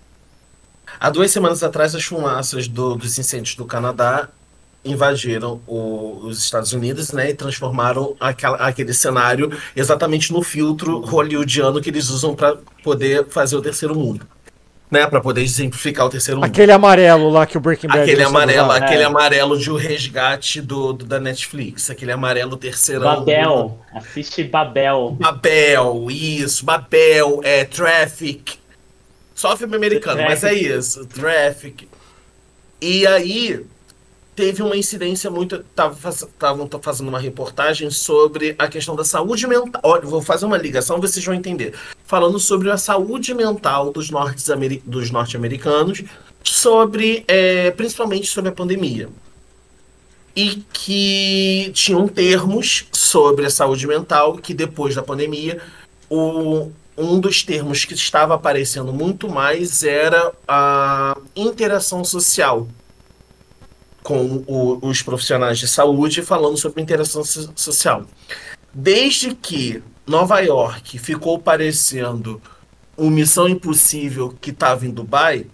Há duas semanas atrás, as fumaças do, dos incêndios do Canadá invadiram o, os Estados Unidos né, e transformaram aquela, aquele cenário exatamente no filtro hollywoodiano que eles usam para poder fazer o terceiro mundo. né, para poder exemplificar o terceiro mundo. Aquele amarelo lá que o Breaking Bad Aquele amarelo, lá. aquele É. amarelo de o resgate do, do- da Netflix, aquele amarelo terceirão. Babel. Assiste Babel. Babel, isso, Babel, é Traffic. Só filme americano, mas é isso, Traffic. E aí teve uma incidência muito. Estavam fazendo uma reportagem sobre a questão da saúde mental. Olha, vou fazer uma ligação, vocês vão entender. Falando sobre a saúde mental dos norte-americanos, sobre, é, principalmente sobre a pandemia. E que tinham termos sobre a saúde mental que depois da pandemia o, um dos termos que estava aparecendo muito mais era a interação social com o- os profissionais de saúde falando sobre interação so- social. Desde que Nova York ficou parecendo uma missão impossível que estava em Dubai,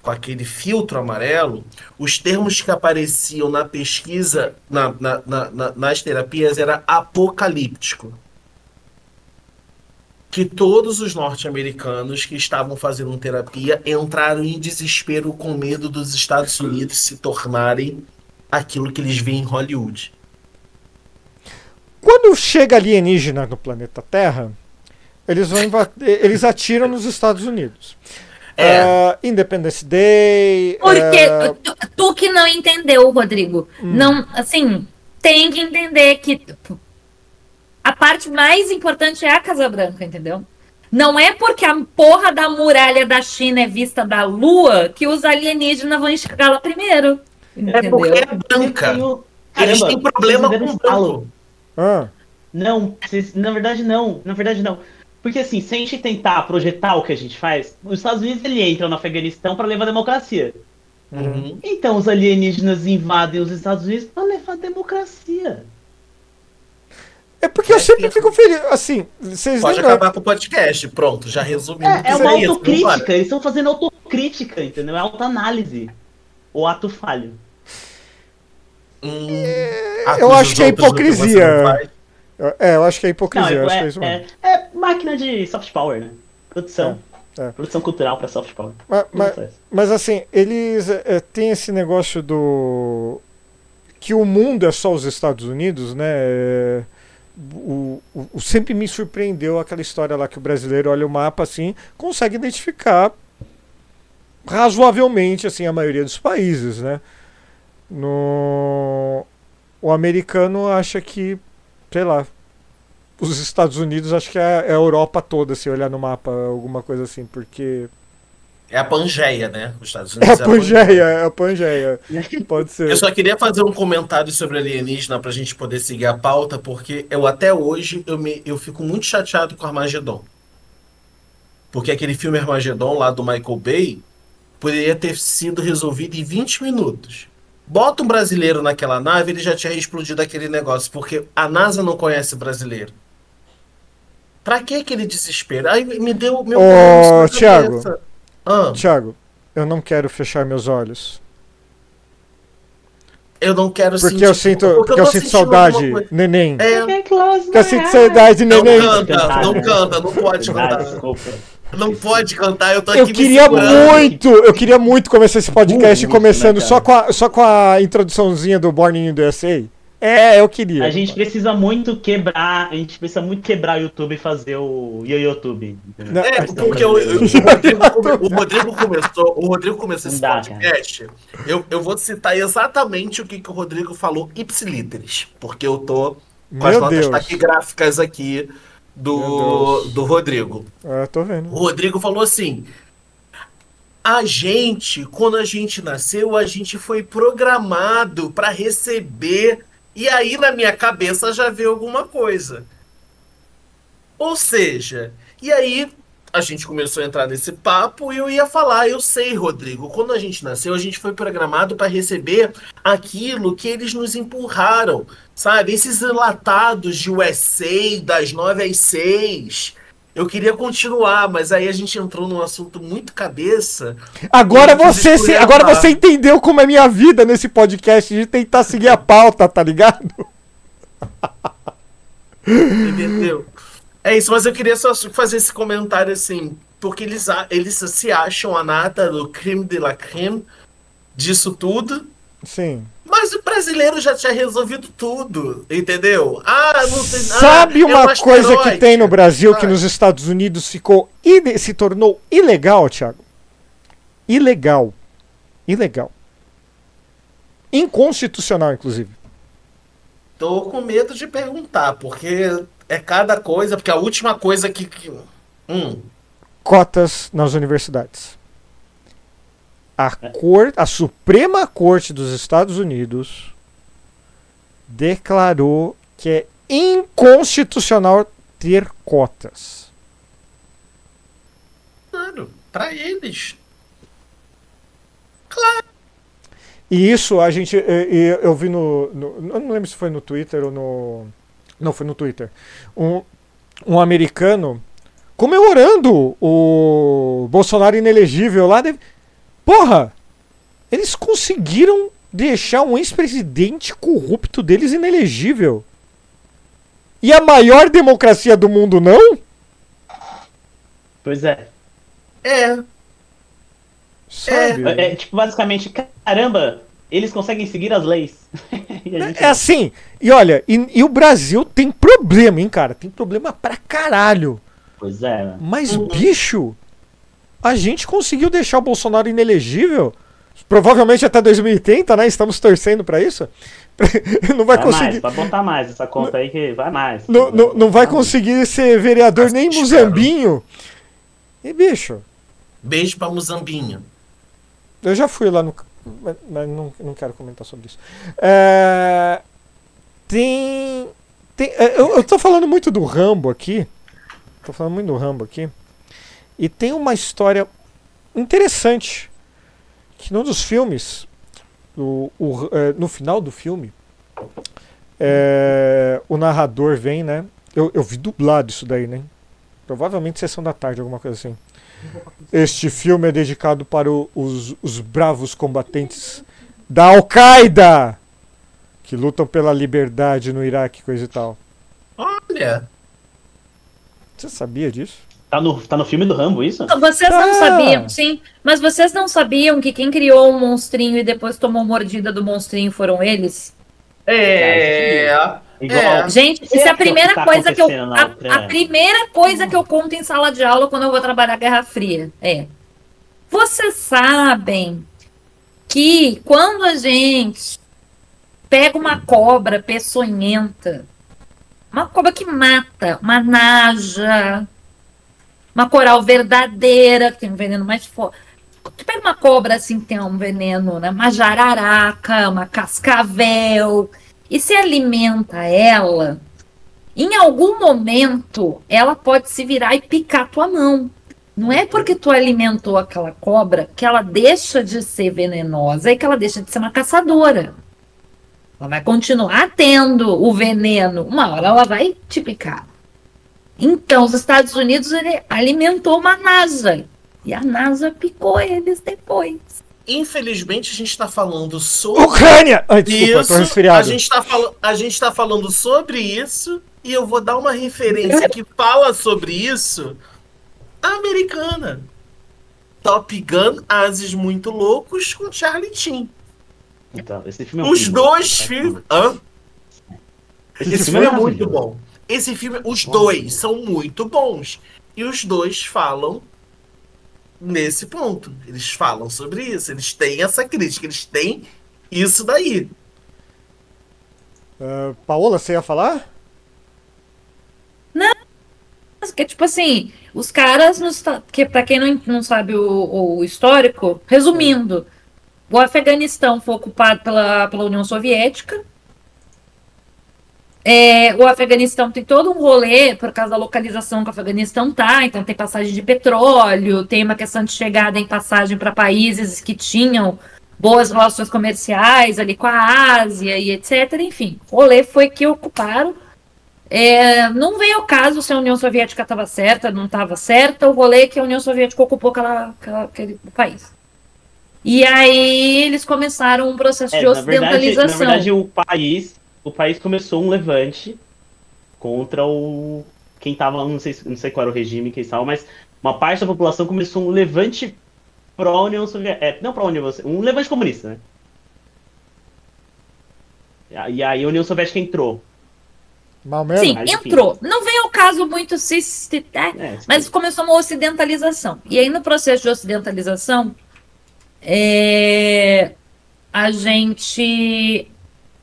com aquele filtro amarelo, os termos que apareciam na pesquisa, na- na- na- nas terapias, era apocalíptico que todos os norte-americanos que estavam fazendo terapia entraram em desespero com medo dos Estados Unidos se tornarem aquilo que eles veem em Hollywood. Quando chega alienígena no planeta Terra, eles vão inva- eles atiram nos Estados Unidos. É. Ah, Independence Day. Porque ah, tu, tu que não entendeu, Rodrigo, não, assim, tem que entender que a parte mais importante é a Casa Branca, entendeu? Não é porque a porra da muralha da China é vista da Lua que os alienígenas vão enxergar lá primeiro. É Entendeu? porque é branca. Eles têm problema com entenderam branco. falo. ah, Não, vocês- na verdade não, na verdade não. Porque assim, se a gente tentar projetar o que a gente faz, os Estados Unidos ele entram no Afeganistão para levar a democracia. Uhum. Então os alienígenas invadem os Estados Unidos para levar a democracia. É porque eu sempre fico feliz. Assim, vocês Pode lembram? acabar com o podcast. Pronto, já resumi. É, é uma isso, autocrítica, vambora. eles estão fazendo autocrítica, entendeu? É autoanálise. O ato falho. Hum, eu acusa acho que é hipocrisia. não. É, eu acho que é Não, hipocrisia. eu acho que é é, isso mesmo. é, é máquina de soft power, né? Produção. É, é. Produção cultural para soft power. Mas, mas- Não mas, assim, eles é, têm esse negócio do. que o mundo é só os Estados Unidos, né? O, o- o- sempre me surpreendeu aquela história lá que o brasileiro olha o mapa assim, consegue identificar razoavelmente assim a maioria dos países, né? No o americano acha que, sei lá, os Estados Unidos acho que é a Europa toda se olhar no mapa, alguma coisa assim, porque É a Pangeia, né? Os Estados é Unidos a Pangeia, é a Pangeia. Pode ser. Eu só queria fazer um comentário sobre alienígena pra gente poder seguir a pauta, porque eu até hoje eu, me, eu fico muito chateado com Armagedon. Porque aquele filme Armagedon lá do Michael Bay poderia ter sido resolvido em 20 minutos. Bota um brasileiro naquela nave, ele já tinha explodido aquele negócio, porque a NASA não conhece brasileiro. Pra que aquele desespero? Aí me deu meu Ô, Thiago. cabeça. Ah, Tiago, eu não quero fechar meus olhos. eu não quero Porque sentir- eu sinto, porque porque eu tô sinto saudade, neném. É, Porque eu sinto saudade, Não neném. canta, não canta, não pode cantar. desculpa. Não pode cantar, eu tô aqui Eu queria muito, eu queria muito começar esse podcast Muito, começando né, só, com a, só com a introduçãozinha do Born in the USA. É, eu queria. A gente precisa muito quebrar, a gente precisa muito quebrar o YouTube e fazer o YouTube. Não, É, porque o, o Rodrigo, o Rodrigo começou, o Rodrigo começou esse dá, podcast. Eu, eu vou citar exatamente o que, que o Rodrigo falou ipsiliteris, porque eu tô com as Meu notas Deus. taquigráficas aqui do, do Rodrigo. É, tô vendo. O Rodrigo falou assim: a gente, quando a gente nasceu, a gente foi programado para receber. E aí na minha cabeça já veio alguma coisa. Ou seja, e aí a gente começou a entrar nesse papo e eu ia falar, eu sei, Rodrigo, quando a gente nasceu, a gente foi programado para receber aquilo que eles nos empurraram, sabe? Esses enlatados de USA das 9 às 6. Eu queria continuar, mas aí a gente entrou num assunto muito cabeça. Agora você, se- agora você entendeu como é minha vida nesse podcast de tentar seguir a pauta, tá ligado? Entendeu? É isso, mas eu queria só fazer esse comentário assim, porque eles, eles se acham a nata do creme de la creme disso tudo. Sim. Mas o brasileiro já tinha resolvido tudo, entendeu? Ah, não tem nada. Sabe é uma um coisa que tem no Brasil que nos Estados Unidos ficou se tornou ilegal, Thiago? Ilegal. Ilegal. Inconstitucional, inclusive. Tô com medo de perguntar, porque é cada coisa, porque a última coisa que. que- hum, Cotas nas universidades. A, cor, a Suprema Corte dos Estados Unidos declarou que é inconstitucional ter cotas. claro, pra eles. E isso a gente. eh, eh, Eu vi no, no- Eu não lembro se foi no Twitter ou no. Não, foi no Twitter. Um, um americano comemorando o Bolsonaro inelegível lá. deve- Porra! Eles conseguiram deixar um ex-presidente corrupto deles inelegível. E a maior democracia do mundo não? Pois é. É, Sabe? É, é, tipo, basicamente, caramba, eles conseguem seguir as leis. E a gente É assim, e olha, e, e o Brasil tem problema, hein, cara? Tem problema pra caralho. Pois é, né? Mas, bicho, a gente conseguiu deixar o Bolsonaro inelegível. Provavelmente até 2030, né? Estamos torcendo pra isso. Não vai Vai mais, conseguir. pode botar mais essa conta aí que vai mais. Não, não, não vai conseguir ser vereador nem Espero. Muzambinho. E, bicho, beijo pra Muzambinho. eu já fui lá no. Mas mas não, não quero comentar sobre isso. É, tem. tem é, eu, eu tô falando muito do Rambo aqui. Tô falando muito do Rambo aqui. E tem uma história interessante. Que num dos filmes, o, o, é, no final do filme, é, o narrador vem, né? Eu, eu vi dublado isso daí, né? Provavelmente sessão da tarde, alguma coisa assim. Este filme é dedicado para o- os, os bravos combatentes da Al-Qaeda que lutam pela liberdade no Iraque, coisa e tal. Olha, Você sabia disso? Tá no, tá no filme do Rambo, isso? Vocês não Ah. sabiam, sim, mas vocês não sabiam que quem criou o monstrinho e depois tomou mordida do monstrinho foram eles? é. Igual. É. Gente, isso é a é o que primeira tá coisa que eu. A, a primeira coisa que eu conto em sala de aula quando eu vou trabalhar Guerra Fria é. Vocês sabem que quando a gente pega uma cobra peçonhenta, uma cobra que mata, uma naja, uma coral verdadeira, que tem um veneno mais forte. Pega uma cobra assim que tem um veneno, né? Uma jararaca, uma cascavel, e se alimenta ela, em algum momento ela pode se virar e picar tua mão. Não é porque tu alimentou aquela cobra que ela deixa de ser venenosa e que ela deixa de ser uma caçadora. Ela vai continuar tendo o veneno. Uma hora ela vai te picar. Então, os Estados Unidos ele alimentou uma NASA. E a NASA picou eles depois. Infelizmente, a gente tá falando sobre Ucrânia! Ai, desculpa, isso. tô resfriado. A gente, tá fal... a gente tá falando sobre isso. E eu vou dar uma referência que fala sobre isso. A americana. Top Gun, Ases Muito Loucos com Charlie Sheen. Então, esse filme é Os muito dois bom. filmes. Esse, Esse filme filme é é muito bom. Esse filme, os dois são muito bons. E os dois falam nesse ponto. Eles falam sobre isso. Eles têm essa crítica. Eles têm isso daí. Ah, Paola, você ia falar? Que tipo assim, os caras, nos, que para quem não, não sabe o, o histórico, resumindo, o Afeganistão foi ocupado pela, pela União Soviética. É, o Afeganistão tem todo um rolê por causa da localização que o Afeganistão tá, então tem passagem de petróleo, tem uma questão de chegada em passagem para países que tinham boas relações comerciais ali com a Ásia e etc. Enfim, o rolê foi que ocuparam. É, não veio ao caso se a União Soviética estava certa, não estava certa, o rolê é que a União Soviética ocupou aquela, aquela- aquele país. E aí eles começaram um processo É, de na verdade, na ocidentalização. verdade, o país, o país começou um levante contra o quem tava, não sei, não sei qual era o regime que eles estavam, mas uma parte da população começou um levante pró-União Soviética. É, não pró-União Soviética, um levante comunista, né? E aí a União Soviética entrou. Mal mesmo? Sim, mas entrou. Não vem ao caso muito se, se- é, É, mas começou uma ocidentalização. E aí, no processo de ocidentalização, é, a gente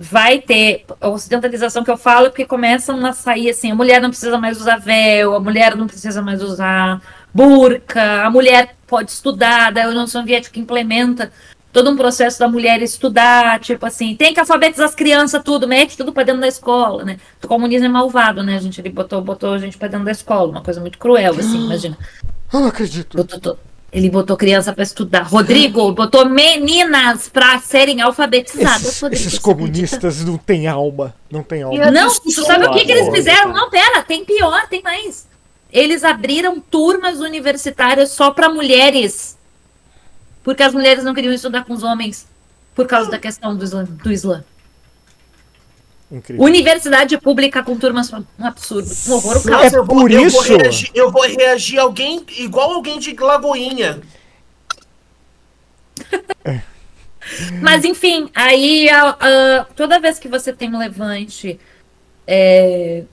vai ter a ocidentalização que eu falo, porque começam a sair assim: a mulher não precisa mais usar véu, a mulher não precisa mais usar burca, a mulher pode estudar, daí a União Soviética implementa todo um processo da mulher estudar, tipo assim, tem que alfabetizar as crianças, tudo, mete tudo pra dentro da escola, né? O comunismo é malvado, né? A gente ele botou, botou a gente pra dentro da escola, uma coisa muito cruel, assim, imagina. Eu não acredito. Botou ele botou criança pra estudar. Rodrigo botou meninas pra serem alfabetizadas. Esses, Rodrigo, esses comunistas não têm alma. Não têm alma. acredita? Não, tu sabe o que, que eles fizeram? Não, pera, tem pior, tem mais. Eles abriram turmas universitárias só pra mulheres. Porque as mulheres não queriam estudar com os homens por causa da questão do Islã. Do Islã. Incrível. Universidade pública com turmas um absurdo. Um horror, o caos. É eu vou, por eu isso- Vou reagir, eu vou reagir alguém igual alguém de Lagoinha. Mas enfim, aí a- a- toda vez que você tem um levante, é,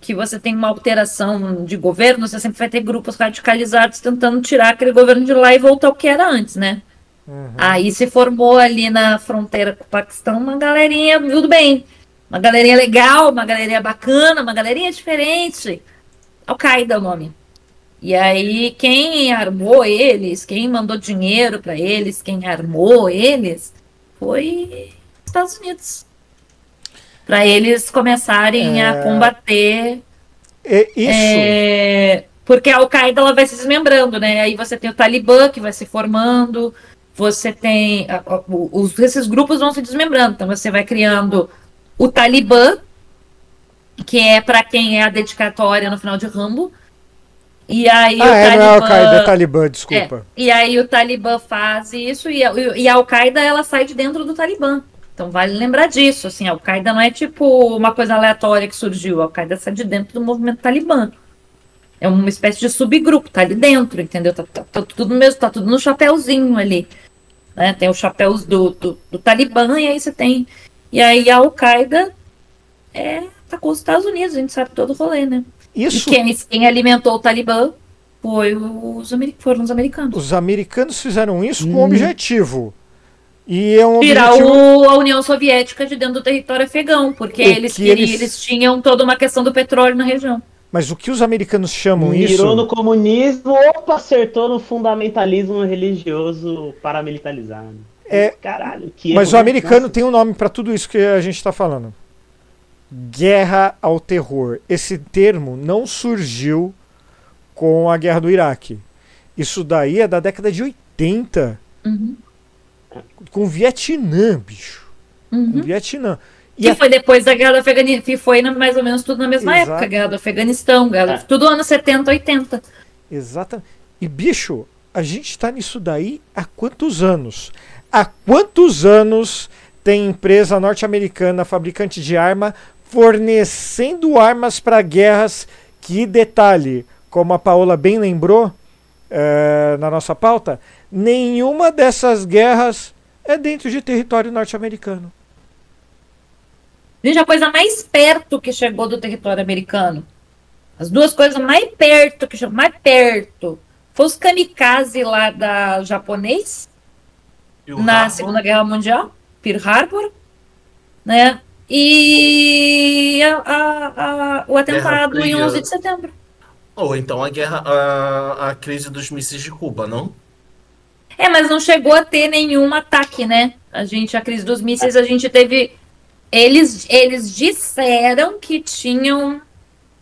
que você tem uma alteração de governo, você sempre vai ter grupos radicalizados tentando tirar aquele governo de lá e voltar ao que era antes, né? Aí se formou ali na fronteira com o Paquistão uma galerinha, tudo bem. Uma galerinha legal, uma galerinha bacana, uma galerinha diferente. Al-Qaeda é o nome. E aí, quem armou eles, quem mandou dinheiro para eles, quem armou eles, foi Estados Unidos. Para eles começarem a É. combater. É isso. é, porque a Al-Qaeda ela vai se desmembrando, né? Aí você tem o Talibã que vai se formando, você tem. os, esses grupos vão se desmembrando. Então você vai criando o Talibã, que é para quem é a dedicatória no final de Rambo. E aí ah, o é, não é Talibã. Al-Qaeda, é Talibã, desculpa. É, e aí o Talibã faz isso e, a- e a Al-Qaeda ela sai de dentro do Talibã. Então vale lembrar disso, assim, a Al-Qaeda não é tipo uma coisa aleatória que surgiu, a Al-Qaeda sai de dentro do movimento Talibã. É uma espécie de subgrupo, tá ali dentro, entendeu? Tá, tá- tá tudo mesmo, tá tudo no chapéuzinho ali. Né? Tem os chapéus do, do, do Talibã e aí você tem. E aí a Al-Qaeda é, tá com os Estados Unidos, a gente sabe todo o rolê, né? Isso E quem, quem alimentou o Talibã foi os, foram os americanos. Os americanos fizeram isso com um Hum. objetivo. E é um tirar objetivo. o- a União Soviética de dentro do território afegão, porque O eles, que queriam, eles- eles... tinham toda uma questão do petróleo na região. Mas o que os americanos chamam Mirou isso. no comunismo, opa, acertou no fundamentalismo religioso paramilitarizado. É, Caralho, que Mas erro, o né? americano Nossa. tem um nome pra tudo isso que a gente tá falando. Guerra ao terror. Esse termo não surgiu com a guerra do Iraque. Isso daí é da década de 80, Uhum, com o Vietnã, bicho. Com o uhum. Vietnã. E Que a- foi depois da guerra do Afeganistão, que foi mais ou menos tudo na mesma Exato. época, guerra do Afeganistão, guerra, É. tudo anos 70, 80. Exatamente. E, bicho, a gente tá nisso daí há quantos anos? Há quantos anos tem empresa norte-americana, fabricante de arma, fornecendo armas para guerras que, detalhe, como a Paola bem lembrou eh, na nossa pauta, nenhuma dessas guerras é dentro de território norte-americano. Gente, a coisa mais perto que chegou do território americano. As duas coisas mais perto que chegou, mais perto. Foi os kamikaze lá da japonês, na Rambo? Segunda Guerra Mundial, Pearl Harbor, né? E a- a- a- o atentado em Fria. 11 de setembro. Ou então a guerra, a, a crise dos mísseis de Cuba, não? É, mas não chegou a ter nenhum ataque, né? A gente, a crise dos mísseis, a gente teve. Eles, eles disseram que tinham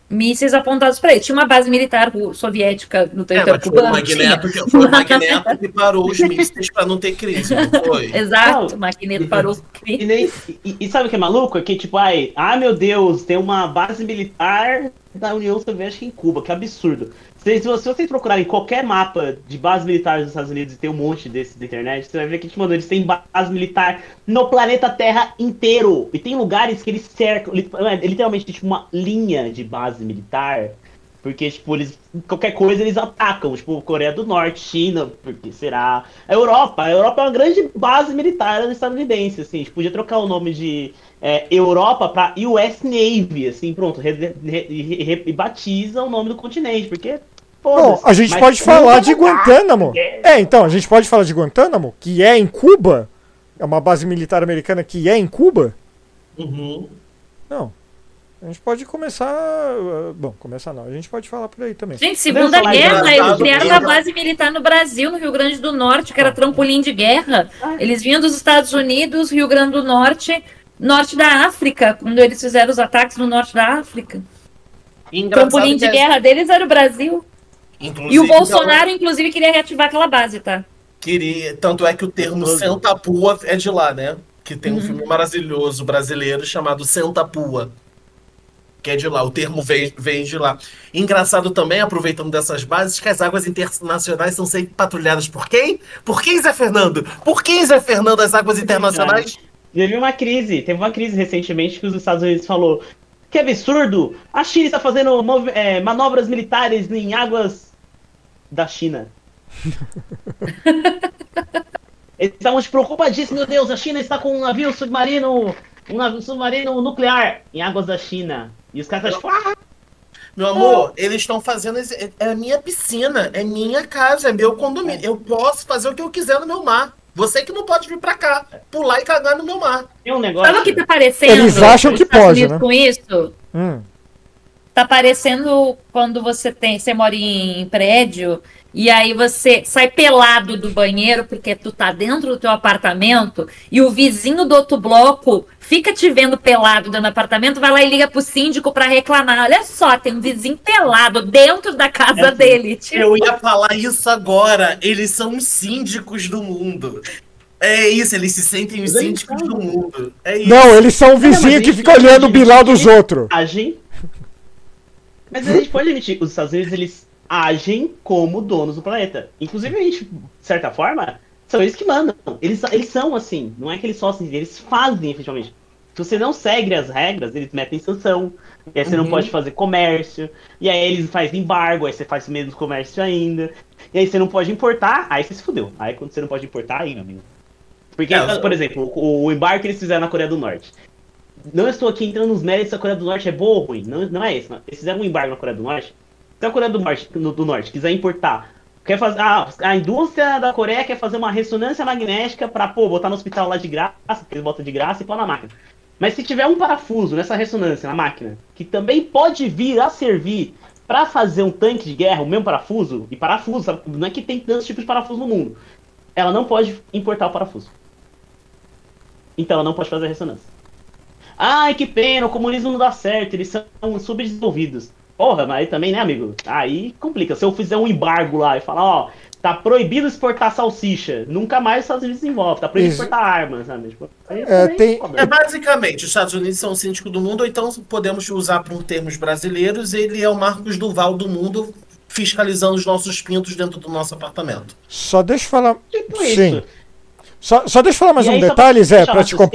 mísseis apontados para eles. Tinha uma base militar soviética no É, território mas foi o cubano. Magneto, que, foi o Magneto que parou os mísseis pra não ter crise, não foi? Exato, o Magneto parou o E, nem- e- e sabe o que é maluco? É que, tipo, ai, ah, meu Deus, tem uma base militar da União Soviética em Cuba, que absurdo. Se, se vocês procurarem qualquer mapa de base militar dos Estados Unidos e tem um monte desse da internet, você vai ver que, tipo, eles têm base militar no planeta Terra inteiro. E tem lugares que eles cercam, é, literalmente, tipo, uma linha de base militar Porque, tipo, eles. Qualquer coisa eles atacam. Tipo, Coreia do Norte, China, porque será. A Europa. A Europa é uma grande base militar estadunidense, assim. Gente podia trocar o nome de é, Europa pra US Navy, assim, pronto. re- re- re- re- E batiza o nome do continente, porque. Bom, a gente Mas pode falar não de. Guantánamo. É. É, então, a gente pode falar de Guantánamo, que é em Cuba. É uma base militar americana que é em Cuba. Uhum. Não. A gente pode começar. uh, Bom, começar não. A gente pode falar por aí também. Gente, Segunda Guerra, engraçado, eles criaram uma base militar no Brasil, no Rio Grande do Norte, que era trampolim de guerra. Eles vinham dos Estados Unidos, Rio Grande do Norte, norte da África, quando eles fizeram os ataques no norte da África. E O engraçado trampolim de é- guerra deles era o Brasil. inclusive, E o Bolsonaro, inclusive, queria reativar aquela base, tá? Queria, tanto é que o termo Senta Pua é de lá, né? Que tem um filme maravilhoso brasileiro chamado Senta Pua. Que é de lá, o termo vem, vem de lá. Engraçado também, aproveitando dessas bases, que as águas internacionais são sempre patrulhadas por quem? Por quem, Zé Fernando? Por quem, Zé Fernando, as águas internacionais? Teve uma crise, teve uma crise recentemente que os Estados Unidos falou que absurdo, a China está fazendo é, manobras militares em águas da China. Eles estavam preocupadíssimos, meu Deus, a China está com um navio submarino, um navio submarino nuclear em águas da China. E os caras estão tipo, ah, Meu amor, eles estão fazendo. É é a minha piscina, é minha casa, é meu condomínio. Eu posso fazer o que eu quiser no meu mar. Você que não pode vir pra cá, pular e cagar no meu mar. tem um negócio. Sabe o que tá parecendo? Eles acham que Estados pode, né? Com isso? Hum. Tá parecendo quando você tem, você mora em prédio e aí você sai pelado do banheiro porque tu tá dentro do teu apartamento e o vizinho do outro bloco fica te vendo pelado dentro do apartamento, vai lá e liga pro síndico pra reclamar. Olha só, tem um vizinho pelado dentro da casa É dele. Tipo, Eu ia falar isso agora. Eles são os síndicos do mundo. É isso, eles se sentem os síndicos do mundo. É isso. Não, eles são o vizinho a que gente fica olhando o bilau dos que- outros. agem. Mas a gente pode admitir, os Estados Unidos eles agem como donos do planeta. Inclusive, a gente, de certa forma, são eles que mandam. Eles, eles são assim, não é que eles só assim, eles fazem efetivamente. Se você não segue as regras, eles metem sanção. E aí você não Uhum. pode fazer comércio. E aí eles fazem embargo, aí você faz menos comércio ainda. E aí você não pode importar, aí você se fudeu. Aí quando você não pode importar, aí, meu amigo. Porque, É, por exemplo, o, o embarque que eles fizeram na Coreia do Norte. Não estou aqui entrando nos méritos se a Coreia do Norte é boa ou ruim. Não, não é isso. Eles fizeram um embargo na Coreia do Norte. Se a Coreia do Norte, no- do Norte quiser importar, quer fazer. Ah, a indústria da Coreia quer fazer uma ressonância magnética pra, pô, botar no hospital lá de graça, que eles botam de graça e pôr na máquina. Mas se tiver um parafuso nessa ressonância na máquina, que também pode vir a servir pra fazer um tanque de guerra, o mesmo parafuso, e parafuso, não é que tem tantos tipos de parafuso no mundo. Ela não pode importar o parafuso. Então ela não pode fazer ressonância. Ai, que pena, o comunismo não dá certo, eles são subdesenvolvidos. Porra, mas aí também, né, amigo? Aí complica. Se eu fizer um embargo lá e falar, ó, tá proibido exportar salsicha, nunca mais os Estados Unidos se envolvem, tá proibido Isso. exportar armas, sabe? Tipo, aí É, tem-. É basicamente, os Estados Unidos são o síndico do mundo, ou então podemos usar para um termos brasileiros, ele é o Marcos Duval do mundo, fiscalizando os nossos pintos dentro do nosso apartamento. Só deixa eu falar. Tipo Sim. isso. Só, só deixa eu falar mais E um aí, detalhe, Zé, o te, com-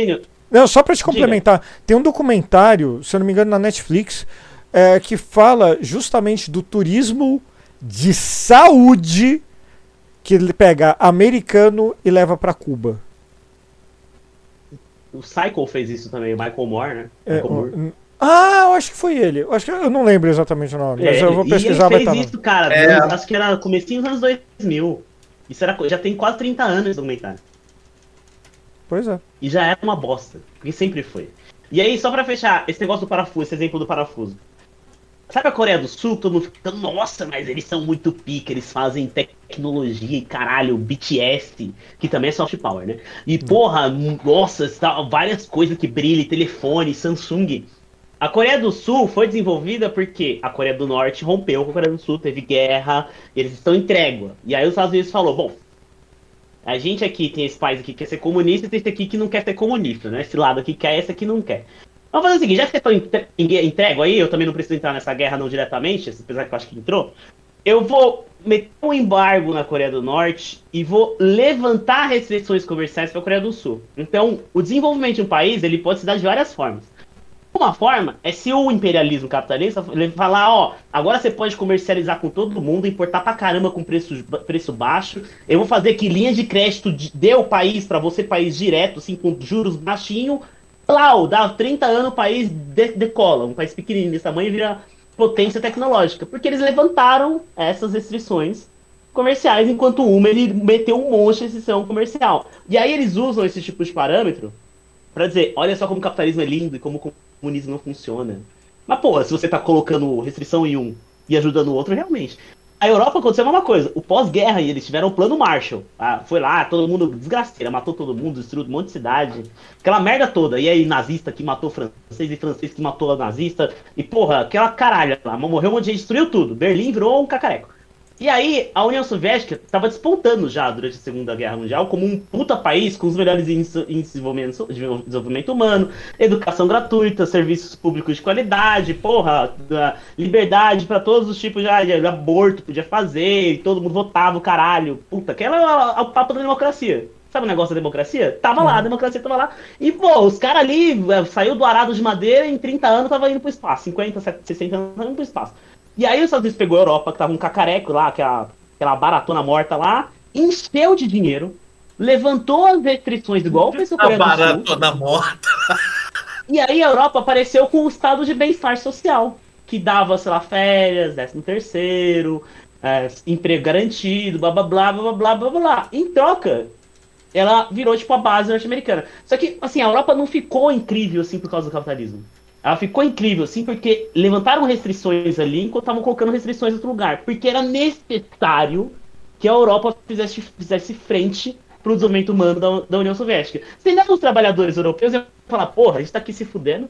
Não, só pra te complementar, tem um documentário, se eu não me engano, na Netflix, é, que fala justamente do turismo de saúde que ele pega americano e leva pra Cuba. O Cycle fez isso também, o Michael Moore, né? É, Michael Moore. o- ah, eu acho que foi ele. Eu acho que eu não lembro exatamente o nome, mas É, eu vou e pesquisar, ele vai fez estar. isso, cara, É. acho que era comecinho dos anos 2000. Isso era, já tem quase 30 anos esse documentário. Pois é. E já era uma bosta, porque sempre foi. E aí, só pra fechar, esse negócio do parafuso, esse exemplo do parafuso. Sabe a Coreia do Sul? Todo mundo fica, nossa, mas eles são muito pica, eles fazem tecnologia e caralho, BTS, que também é soft power, né? E porra, nossa, tá- várias coisas que brilham, telefone, Samsung. A Coreia do Sul foi desenvolvida porque a Coreia do Norte rompeu com a Coreia do Sul, teve guerra, eles estão em trégua. E aí os Estados Unidos falou, bom, a gente aqui tem esse país aqui que quer ser comunista e tem esse aqui que não quer ser comunista, né? Esse lado aqui quer, esse aqui não quer. Vamos fazer o seguinte, já que gue- em trégua aí, eu também não preciso entrar nessa guerra não diretamente, apesar que eu acho que entrou. Eu vou meter um embargo na Coreia do Norte e vou levantar restrições comerciais para a Coreia do Sul. Então, o desenvolvimento de um país ele pode se dar de várias formas. Uma forma é se o imperialismo capitalista falar, ó, agora você pode comercializar com todo mundo, importar pra caramba com preço, preço baixo. Eu vou fazer aqui linha de crédito de o país para você, país direto, assim, com juros baixinho. Plau, dá 30 anos o país de, decola. Um país pequenininho desse tamanho vira potência tecnológica. Porque eles levantaram essas restrições comerciais, enquanto uma ele meteu um monte de restrição comercial. E aí eles usam esse tipo de parâmetro para dizer, olha só como o capitalismo é lindo e como o comunismo não funciona. Mas, porra, se você tá colocando restrição em um e ajudando o outro, realmente. A Europa aconteceu a mesma coisa. O pós-guerra, eles tiveram o plano Marshall. Ah, foi lá, todo mundo desgraceira, matou todo mundo, destruiu um monte de cidade. Aquela merda toda. E aí, nazista que matou francês e francês que matou nazista. E, porra, aquela caralha lá. Morreu um monte de gente, destruiu tudo. Berlim virou um cacareco. E aí, a União Soviética estava despontando já durante a Segunda Guerra Mundial como um puta país com os melhores índices de desenvolvimento, de desenvolvimento humano, educação gratuita, serviços públicos de qualidade, porra, liberdade para todos os tipos de, de, aborto podia fazer, e todo mundo votava o caralho. Puta, que era o papo da democracia. Sabe o negócio da democracia? Tava lá, a democracia tava lá. E, pô, os caras ali é, saiu do arado de madeira em 30 anos tava indo pro espaço. 50, 60 anos tava indo pro espaço. E aí os Estados Unidos pegou a Europa, que tava um cacareco lá, aquela, aquela baratona morta lá, encheu de dinheiro, levantou as restrições igual o A baratona morta. E aí a Europa apareceu com o estado de bem-estar social, que dava, sei lá, férias, décimo terceiro, é, emprego garantido, blá blá blá blá blá blá blá. Em troca, ela virou tipo a base norte-americana. Só que, assim, a Europa não ficou incrível assim por causa do capitalismo. Ela ficou incrível, assim, porque levantaram restrições ali enquanto estavam colocando restrições em outro lugar. Porque era necessário que a Europa fizesse, fizesse frente para o desenvolvimento humano da, da União Soviética. Se não os trabalhadores europeus iam falar, porra, a gente tá aqui se fudendo.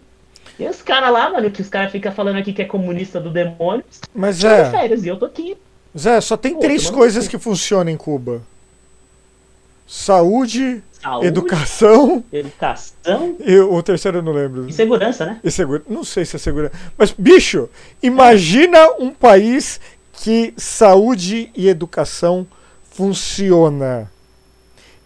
E os caras lá, mano, que os caras ficam falando aqui que é comunista do demônio. Mas é. Férias, e eu tô aqui. Zé, só tem Pô, três coisas que funcionam em Cuba: saúde, Saúde, educação. Educação. E o terceiro eu não lembro. E segurança, né? E segura, não sei se é segurança. Mas, bicho, imagina um país que saúde e educação funciona.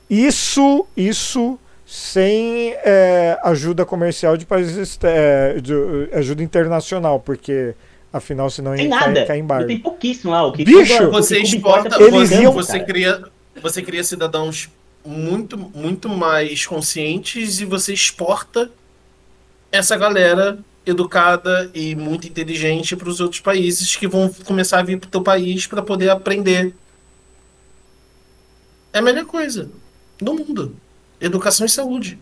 Isso, isso sem é, ajuda comercial de países, é, de, ajuda internacional, porque afinal senão tem cai, nada. cai embargo. Tem pouquíssimo lá. O que Bicho, você exporta, eles você, iam, você cria, você cria cidadãos muito, muito mais conscientes e você exporta essa galera educada e muito inteligente para os outros países que vão começar a vir para o teu país para poder aprender. É a melhor coisa do mundo. Educação e saúde.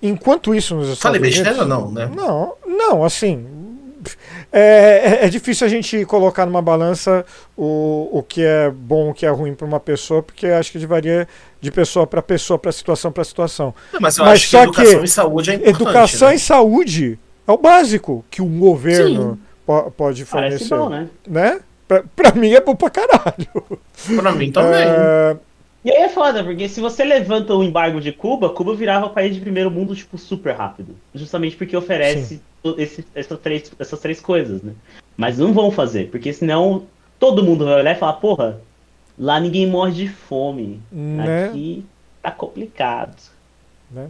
Enquanto isso nos Estados Falei Unidos... Falei besteira não, né? Não, não, assim, é, é, é, difícil a gente colocar numa balança o, o que é bom o que é ruim para uma pessoa, porque acho que varia de pessoa para pessoa, para situação para situação. Não, mas eu mas acho que educação que e saúde é importante. Educação né? e saúde é o básico que um governo po pode fornecer. Parece bom, né? né? Pra, pra mim é bom pra caralho. Pra mim também. É... E aí é foda, porque se você levanta o embargo de Cuba, Cuba virava país de primeiro mundo, tipo, super rápido. Justamente porque oferece esse, essas, três, essas três coisas, né? Mas não vão fazer, porque senão todo mundo vai olhar e falar, porra, lá ninguém morre de fome. Né? Aqui tá complicado. Né?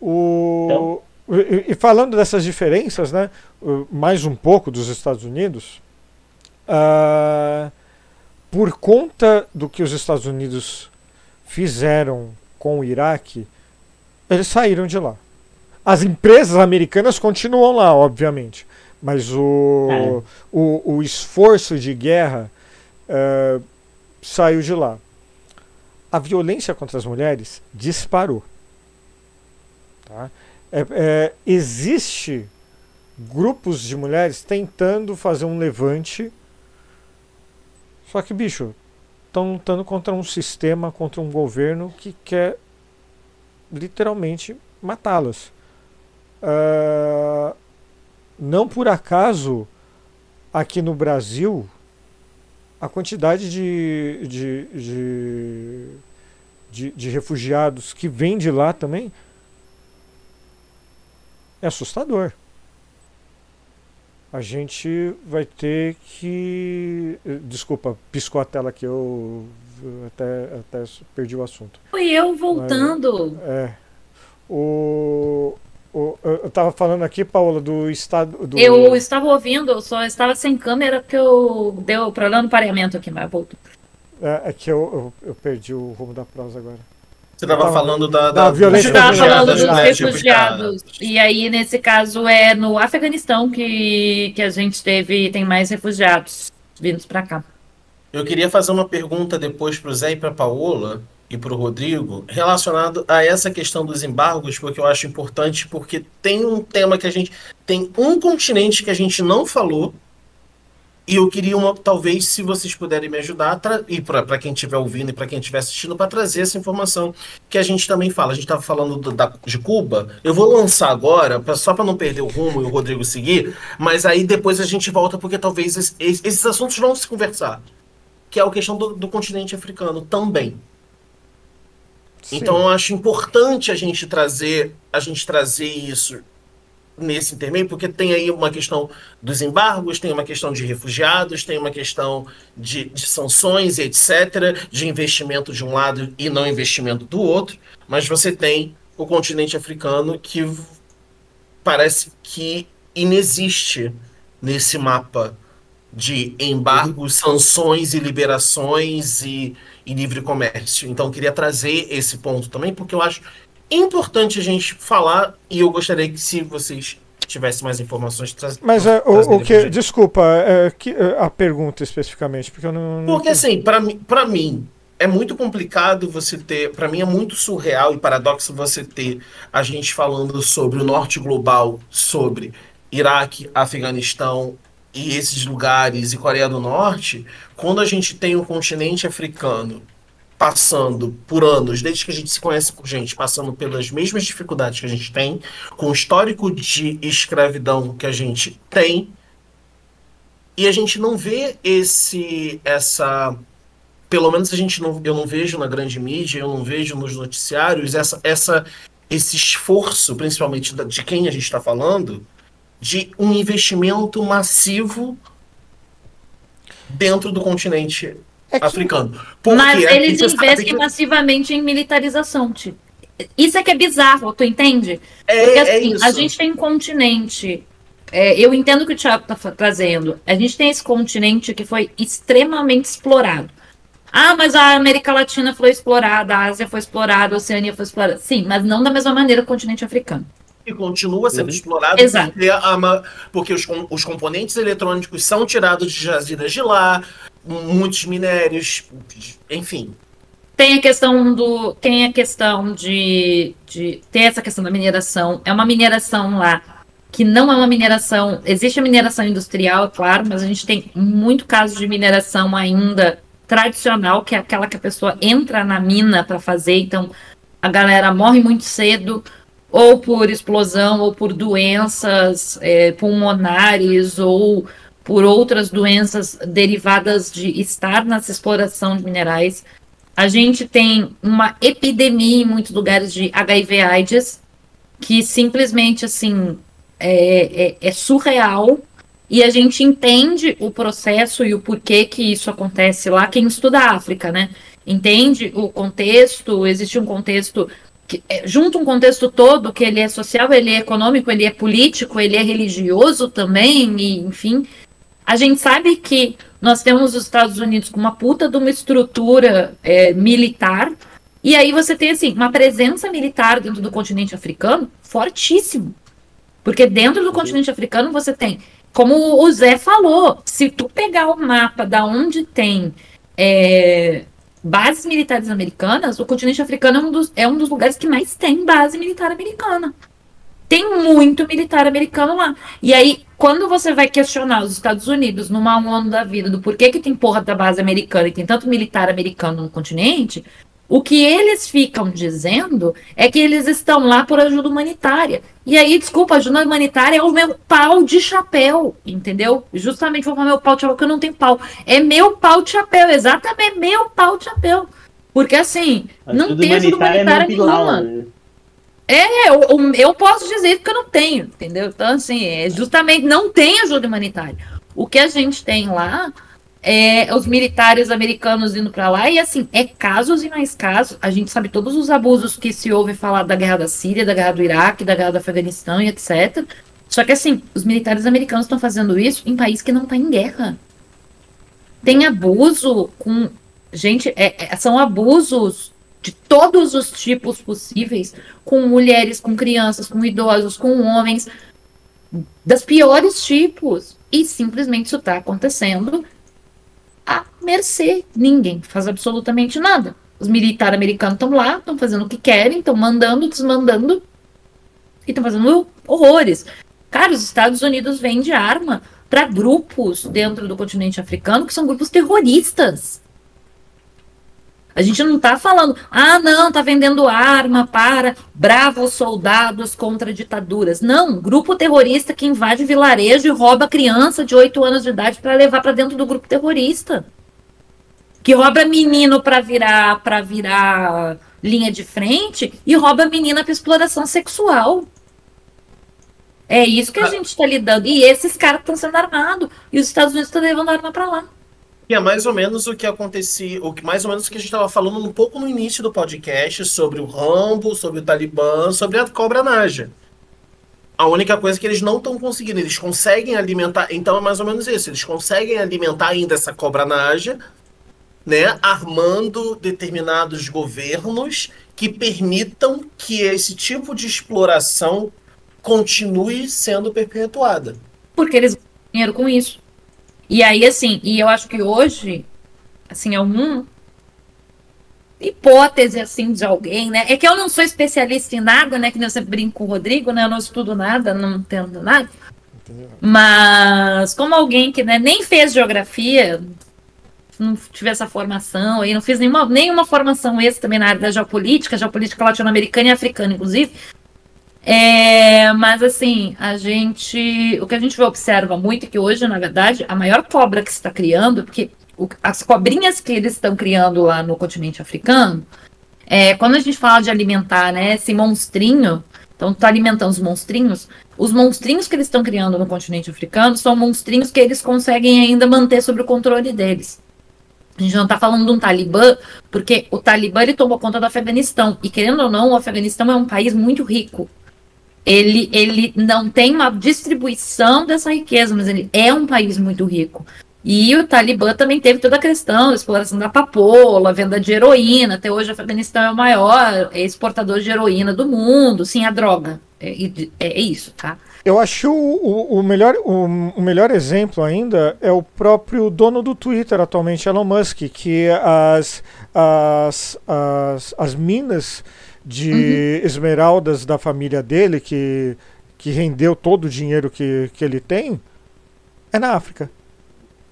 O... Então... E, e falando dessas diferenças, né? Mais um pouco dos Estados Unidos. Uh, por conta do que os Estados Unidos fizeram com o Iraque, eles saíram de lá. As empresas americanas continuam lá, obviamente, mas o, é. o, o, esforço de guerra uh, saiu de lá. A violência contra as mulheres disparou. Tá? É, é, existe grupos de mulheres tentando fazer um levante. Só que, bicho, estão lutando contra um sistema, contra um governo que quer literalmente matá-las. Uh, não por acaso, aqui no Brasil, a quantidade de, de, de, de, de refugiados que vem de lá também é assustador a gente vai ter que. Desculpa, piscou a tela que eu até, até perdi o assunto. Foi eu voltando. Mas, é. O, o, eu tava falando aqui, Paola, do estado. Do... Eu estava ouvindo, eu só estava sem câmera porque eu deu problema no pareamento aqui, mas voltou. É, é que eu, eu, eu perdi o rumo da prosa agora. Você tava Tava- falando da, da violência Você estava falando dos né? Tipo, refugiados. E aí, nesse caso, é no Afeganistão que, que a gente teve, tem mais refugiados vindos para cá. Eu queria fazer uma pergunta depois para o Zé e para a Paola e para o Rodrigo, relacionado a essa questão dos embargos, porque eu acho importante, porque tem um tema que a gente. Tem um continente que a gente não falou, e eu queria, uma, talvez, se vocês puderem me ajudar, e para quem estiver ouvindo e para quem estiver assistindo, para trazer essa informação que a gente também fala. A gente estava falando do- da- de Cuba, eu vou lançar agora, pra- só para não perder o rumo e o Rodrigo seguir, mas aí depois a gente volta, porque talvez es- es- esses assuntos vão se conversar que é a questão do, do continente africano também. Sim. Então eu acho importante a gente trazer a gente trazer isso nesse intermeio, porque tem aí uma questão dos embargos, tem uma questão de refugiados, tem uma questão de, de sanções etc., de investimento de um lado e não investimento do outro, mas você tem o continente africano que parece que inexiste nesse mapa de embargos, sanções e liberações e, e livre comércio. Então, queria trazer esse ponto também, porque eu acho importante a gente falar e eu gostaria que, se vocês tivessem mais informações, tra Mas é, o, o que. Desculpa, é, que, é, a pergunta especificamente, porque eu não. não Porque, assim, para mim, mim, é muito complicado você ter. Para mim, é muito surreal e paradoxo você ter a gente falando sobre o norte global, sobre Iraque, Afeganistão e esses lugares e Coreia do Norte, quando a gente tem um continente africano passando por anos, desde que a gente se conhece por gente, passando pelas mesmas dificuldades que a gente tem, com o histórico de escravidão que a gente tem, e a gente não vê esse essa pelo menos a gente não, eu não vejo na grande mídia, eu não vejo nos noticiários essa, essa esse esforço, principalmente de quem a gente está falando, de um investimento massivo dentro do continente africano. Porque Mas eles investem que- massivamente em militarização, tipo. Isso é que é bizarro, tu entende? é, Porque é assim, isso. a gente tem um continente. é, eu entendo o que o Thiago está trazendo. A gente tem esse continente que foi extremamente explorado. Ah, mas a América Latina foi explorada, a Ásia foi explorada, a Oceania foi explorada. Sim, mas não da mesma maneira que o continente africano. E continua sendo Uhum. explorado Exato. porque, a ma- porque os, os componentes eletrônicos são tirados de jazidas de lá, muitos minérios, enfim. Tem a questão do. Tem a questão de, de. Tem essa questão da mineração. É uma mineração lá que não é uma mineração. Existe a mineração industrial, é claro, mas a gente tem muito caso de mineração ainda tradicional, que é aquela que a pessoa entra na mina para fazer, então a galera morre muito cedo, ou por explosão, ou por doenças é, pulmonares, ou por outras doenças derivadas de estar nessa exploração de minerais. A gente tem uma epidemia em muitos lugares de HIV/AIDS, que simplesmente assim é, é- é surreal. E a gente entende o processo e o porquê que isso acontece lá. Quem estuda a África, né? Entende o contexto, existe um contexto que, é, junto um contexto todo que ele é social, ele é econômico, ele é político, ele é religioso também, e, enfim. A gente sabe que nós temos os Estados Unidos com uma puta de uma estrutura é, militar, e aí você tem assim, uma presença militar dentro do continente africano fortíssimo. Porque dentro do continente africano você tem, como o Zé falou, se tu pegar o mapa da onde tem é, bases militares americanas, o continente africano é um, dos, é um dos lugares que mais tem base militar americana. Tem muito militar americano lá. E aí, quando você vai questionar os Estados Unidos numa ONU da vida do porquê que tem porra da base americana e tem tanto militar americano no continente, o que eles ficam dizendo é que eles estão lá por ajuda humanitária. E aí, desculpa, ajuda humanitária é o meu pau de chapéu, entendeu? Justamente vou falar meu pau de chapéu, porque eu não tenho pau. É meu pau de chapéu, exatamente meu pau de chapéu. Porque assim, não Ajuda tem ajuda humanitária é nenhuma. né? É, eu, eu- eu posso dizer que eu não tenho, entendeu? Então, assim, é justamente não tem ajuda humanitária. O que a gente tem lá é, os militares americanos indo para lá, e assim, é casos e mais casos. A gente sabe todos os abusos que se ouve falar da guerra da Síria, da guerra do Iraque, da guerra do Afeganistão e etc. Só que assim, os militares americanos estão fazendo isso em país que não está em guerra. Tem abuso com. Gente, é, é, são abusos de todos os tipos possíveis, com mulheres, com crianças, com idosos, com homens, das piores tipos. E simplesmente isso está acontecendo à mercê. Ninguém faz absolutamente nada. Os militares americanos estão lá, estão fazendo o que querem, estão mandando, desmandando e estão fazendo horrores. Cara, os Estados Unidos vendem arma para grupos dentro do continente africano que são grupos terroristas. A gente não está falando, ah, não, está vendendo arma para bravos soldados contra ditaduras. Não, grupo terrorista que invade vilarejo e rouba criança de 8 anos de idade para levar para dentro do grupo terrorista. Que rouba menino para virar para virar linha de frente e rouba menina para exploração sexual. É isso que a ah. gente está lidando. E esses caras estão sendo armados. E os Estados Unidos estão levando arma para lá. E é mais ou menos o que acontecia, o que mais ou menos o que a gente estava falando um pouco no início do podcast sobre o Rambo, sobre o Talibã, sobre a Cobra Naja. A única coisa é que eles não estão conseguindo, eles conseguem alimentar, então é mais ou menos isso, eles conseguem alimentar ainda essa Cobra Naja, né, armando determinados governos que permitam que esse tipo de exploração continue sendo perpetuada. Porque eles ganham dinheiro com isso. E aí, assim, e eu acho que hoje, assim, é um hipótese, assim, de alguém, né? É que eu não sou especialista em nada, né? Que eu sempre brinco com o Rodrigo, né? Eu não estudo nada, não entendo nada. Mas como alguém que né, nem fez geografia, não tive essa formação, aí não fiz nenhuma, nenhuma formação esse também na área da geopolítica, geopolítica latino-americana e africana, inclusive. É, mas assim, a gente. O que a gente observa muito é que hoje, na verdade, a maior cobra que se está criando, porque o, as cobrinhas que eles estão criando lá no continente africano, é, quando a gente fala de alimentar né, esse monstrinho, então está alimentando os monstrinhos, os monstrinhos que eles estão criando no continente africano são monstrinhos que eles conseguem ainda manter sob o controle deles. A gente não está falando de um Talibã, porque o Talibã ele tomou conta do Afeganistão. E querendo ou não, o Afeganistão é um país muito rico ele, ele não tem uma distribuição dessa riqueza, mas ele é um país muito rico. E o Talibã também teve toda a questão da exploração da papoula, venda de heroína. Até hoje o Afeganistão é o maior exportador de heroína do mundo. Sim, a droga. É, é, é isso, tá? Eu acho o, o, melhor, o, o, melhor exemplo ainda é o próprio dono do Twitter atualmente, Elon Musk, que as, as, as, as minas de uhum. esmeraldas da família dele, que, que rendeu todo o dinheiro que, que ele tem, é na África.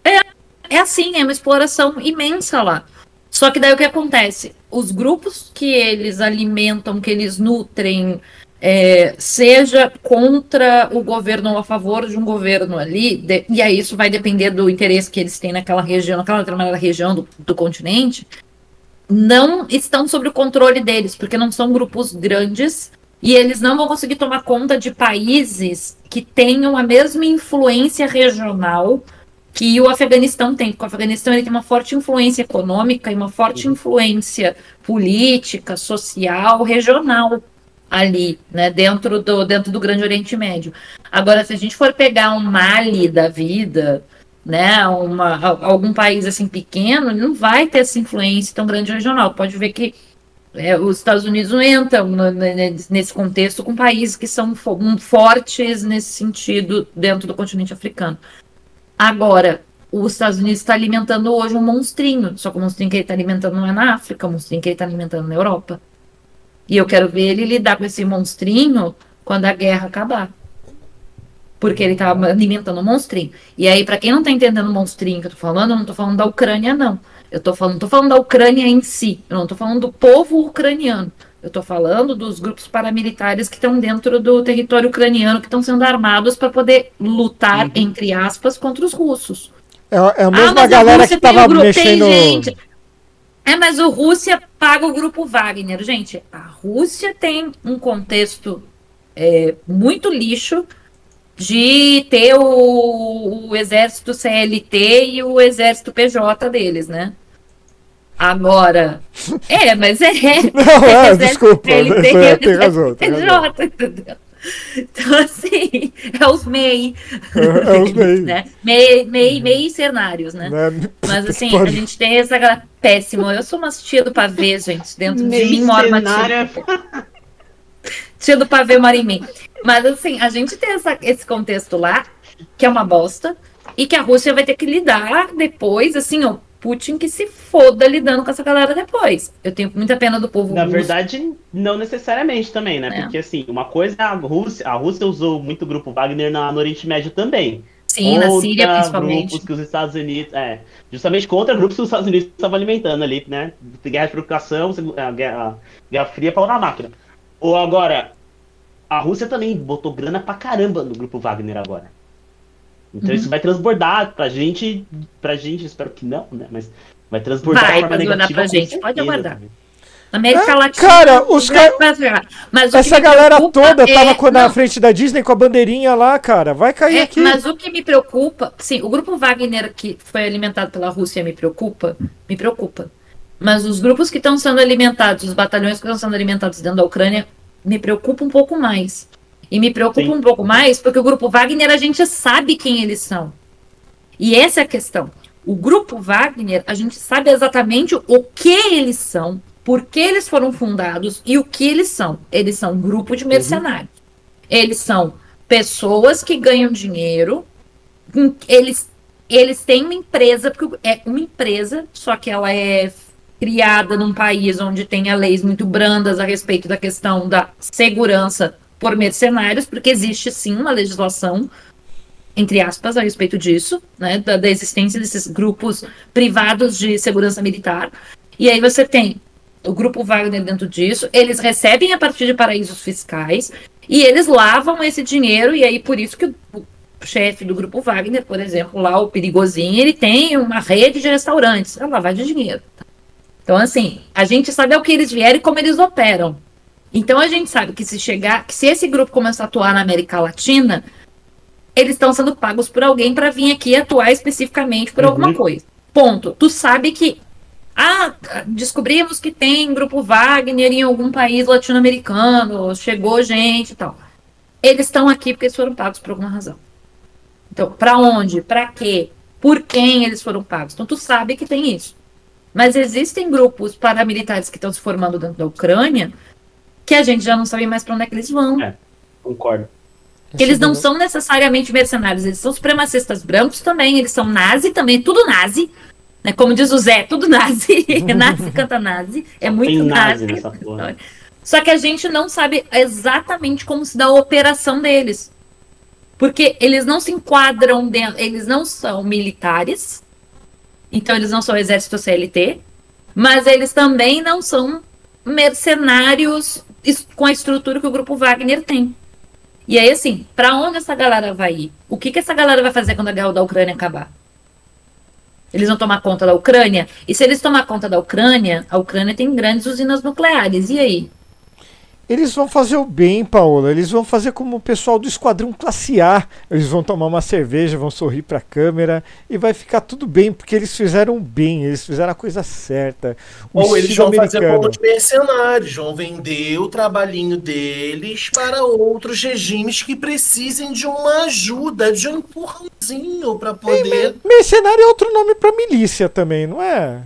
É, é assim, é uma exploração imensa lá. Só que daí o que acontece? Os grupos que eles alimentam, que eles nutrem, é, seja contra o governo ou a favor de um governo ali, de, e aí isso vai depender do interesse que eles têm naquela região, naquela determinada região do, do continente, não estão sob o controle deles, porque não são grupos grandes e eles não vão conseguir tomar conta de países que tenham a mesma influência regional que o Afeganistão tem, porque o Afeganistão ele tem uma forte influência econômica e uma forte influência política, social, regional ali, né, dentro do, dentro do Grande Oriente Médio. Agora, se a gente for pegar um Mali da vida, né, uma, algum país assim pequeno, não vai ter essa influência tão grande regional. Pode ver que é, os Estados Unidos entram no, nesse contexto com países que são fortes nesse sentido dentro do continente africano. Agora, os Estados Unidos está alimentando hoje um monstrinho, só que o monstrinho que ele está alimentando não é na África, o monstrinho que ele está alimentando na Europa. E eu quero ver ele lidar com esse monstrinho quando a guerra acabar porque ele estava alimentando um monstrinho. E aí, para quem não está entendendo o monstrinho que eu tô falando, eu não tô falando da Ucrânia, não. Eu tô falando, tô falando da Ucrânia em si. Eu não tô falando do povo ucraniano. Eu tô falando dos grupos paramilitares que estão dentro do território ucraniano, que estão sendo armados para poder lutar, uhum. entre aspas, contra os russos. É, é a mesma ah, galera a que estava mexendo... Tem, gente, é, mas o Rússia paga o grupo Wagner. Gente, a Rússia tem um contexto é, muito lixo de ter o, o exército CLT e o exército PJ deles, né? Agora. É, mas é. Não, é, exército desculpa. CLT e é, o tem razão, tem razão. PJ, entendeu? Então, assim, é os MEI. É, é os MEI. Né? MEI, MEI, MEI cenários, né? Né? Mas assim, Pode- a gente tem essa galera péssimo. Eu sou uma tia do pavê, gente. Dentro de mim mora uma tia. Tia do pavê mora em mim. Mas assim, a gente tem essa- esse contexto lá, que é uma bosta, e que a Rússia vai ter que lidar depois, assim, ó. Putin que se foda lidando com essa galera depois. Eu tenho muita pena do povo Na russo. verdade, não necessariamente também, né? É. Porque assim, uma coisa é a Rússia, a Rússia usou muito o grupo Wagner na, no Oriente Médio também. Sim, na Síria principalmente. grupos que os Estados Unidos. É, justamente contra grupos que os Estados Unidos estavam alimentando ali, né? Guerra de provocação, guerra, guerra fria pau na máquina. Ou agora, a Rússia também botou grana pra caramba no grupo Wagner agora. Então Uhum. isso vai transbordar pra gente, pra gente, espero que não, né? Mas vai transbordar Vai transbordar negativa, pra gente, certeza pode aguardar. também. Na América É, Latina. cara, os vai- ca- vai chegar. Mas o que Essa galera toda é- tava na não, frente da Disney com a bandeirinha lá, cara. Vai cair É, aqui. mas o que me preocupa, sim, o grupo Wagner que foi alimentado pela Rússia me preocupa, me preocupa. Mas os grupos que estão sendo alimentados, os batalhões que estão sendo alimentados dentro da Ucrânia, me preocupa um pouco mais. E me preocupa Sim. um pouco mais porque o grupo Wagner a gente sabe quem eles são. E essa é a questão. O grupo Wagner, a gente sabe exatamente o que eles são, por que eles foram fundados e o que eles são. Eles são um grupo de mercenários. Eles são pessoas que ganham dinheiro. Eles, eles têm uma empresa, porque é uma empresa, só que ela é criada num país onde tenha leis muito brandas a respeito da questão da segurança por mercenários, porque existe sim uma legislação, entre aspas, a respeito disso, né, da, da existência desses grupos privados de segurança militar. E aí você tem o grupo Wagner dentro disso, eles recebem a partir de paraísos fiscais e eles lavam esse dinheiro, e aí por isso que o o chefe do grupo Wagner, por exemplo, lá o Perigosinho, ele tem uma rede de restaurantes, é lavagem de dinheiro. Então, assim, a gente sabe ao que eles vieram e como eles operam. Então a gente sabe que se chegar, que se esse grupo começar a atuar na América Latina, eles estão sendo pagos por alguém para vir aqui atuar especificamente por Uhum. alguma coisa. Ponto. Tu sabe que ah, descobrimos que tem grupo Wagner em algum país latino-americano, chegou gente e tal. Eles estão aqui porque eles foram pagos por alguma razão. Então, para onde? Para quê? Por quem eles foram pagos? Então, tu sabe que tem isso. Mas existem grupos paramilitares que estão se formando dentro da Ucrânia que a gente já não sabe mais para onde é que eles vão. É. Concordo. Que eles não são necessariamente mercenários, eles são supremacistas brancos também, eles são nazi também, tudo nazi. Né? Como diz o Zé, tudo nazi. nazi canta nazi. É muito Tem nazi nazi. nessa porra. Só que a gente não sabe exatamente como se dá a operação deles. Porque eles não se enquadram dentro, eles não são militares, então eles não são exército CLT, mas eles também não são mercenários com a estrutura que o grupo Wagner tem. E aí, assim, pra onde essa galera vai ir? O que, que essa galera vai fazer quando a guerra da Ucrânia acabar? Eles vão tomar conta da Ucrânia? E se eles tomar conta da Ucrânia, a Ucrânia tem grandes usinas nucleares. E aí? Eles vão fazer o bem, Paola. Eles vão fazer como o pessoal do Esquadrão Classe A. Eles vão tomar uma cerveja, vão sorrir pra câmera e vai ficar tudo bem, porque eles fizeram o bem, eles fizeram a coisa certa. O Ou eles vão fazer americano. como os mercenários, vão vender o trabalhinho deles para outros regimes que precisem de uma ajuda, de um empurrãozinho para poder. Mercenário é outro nome pra milícia também, não é?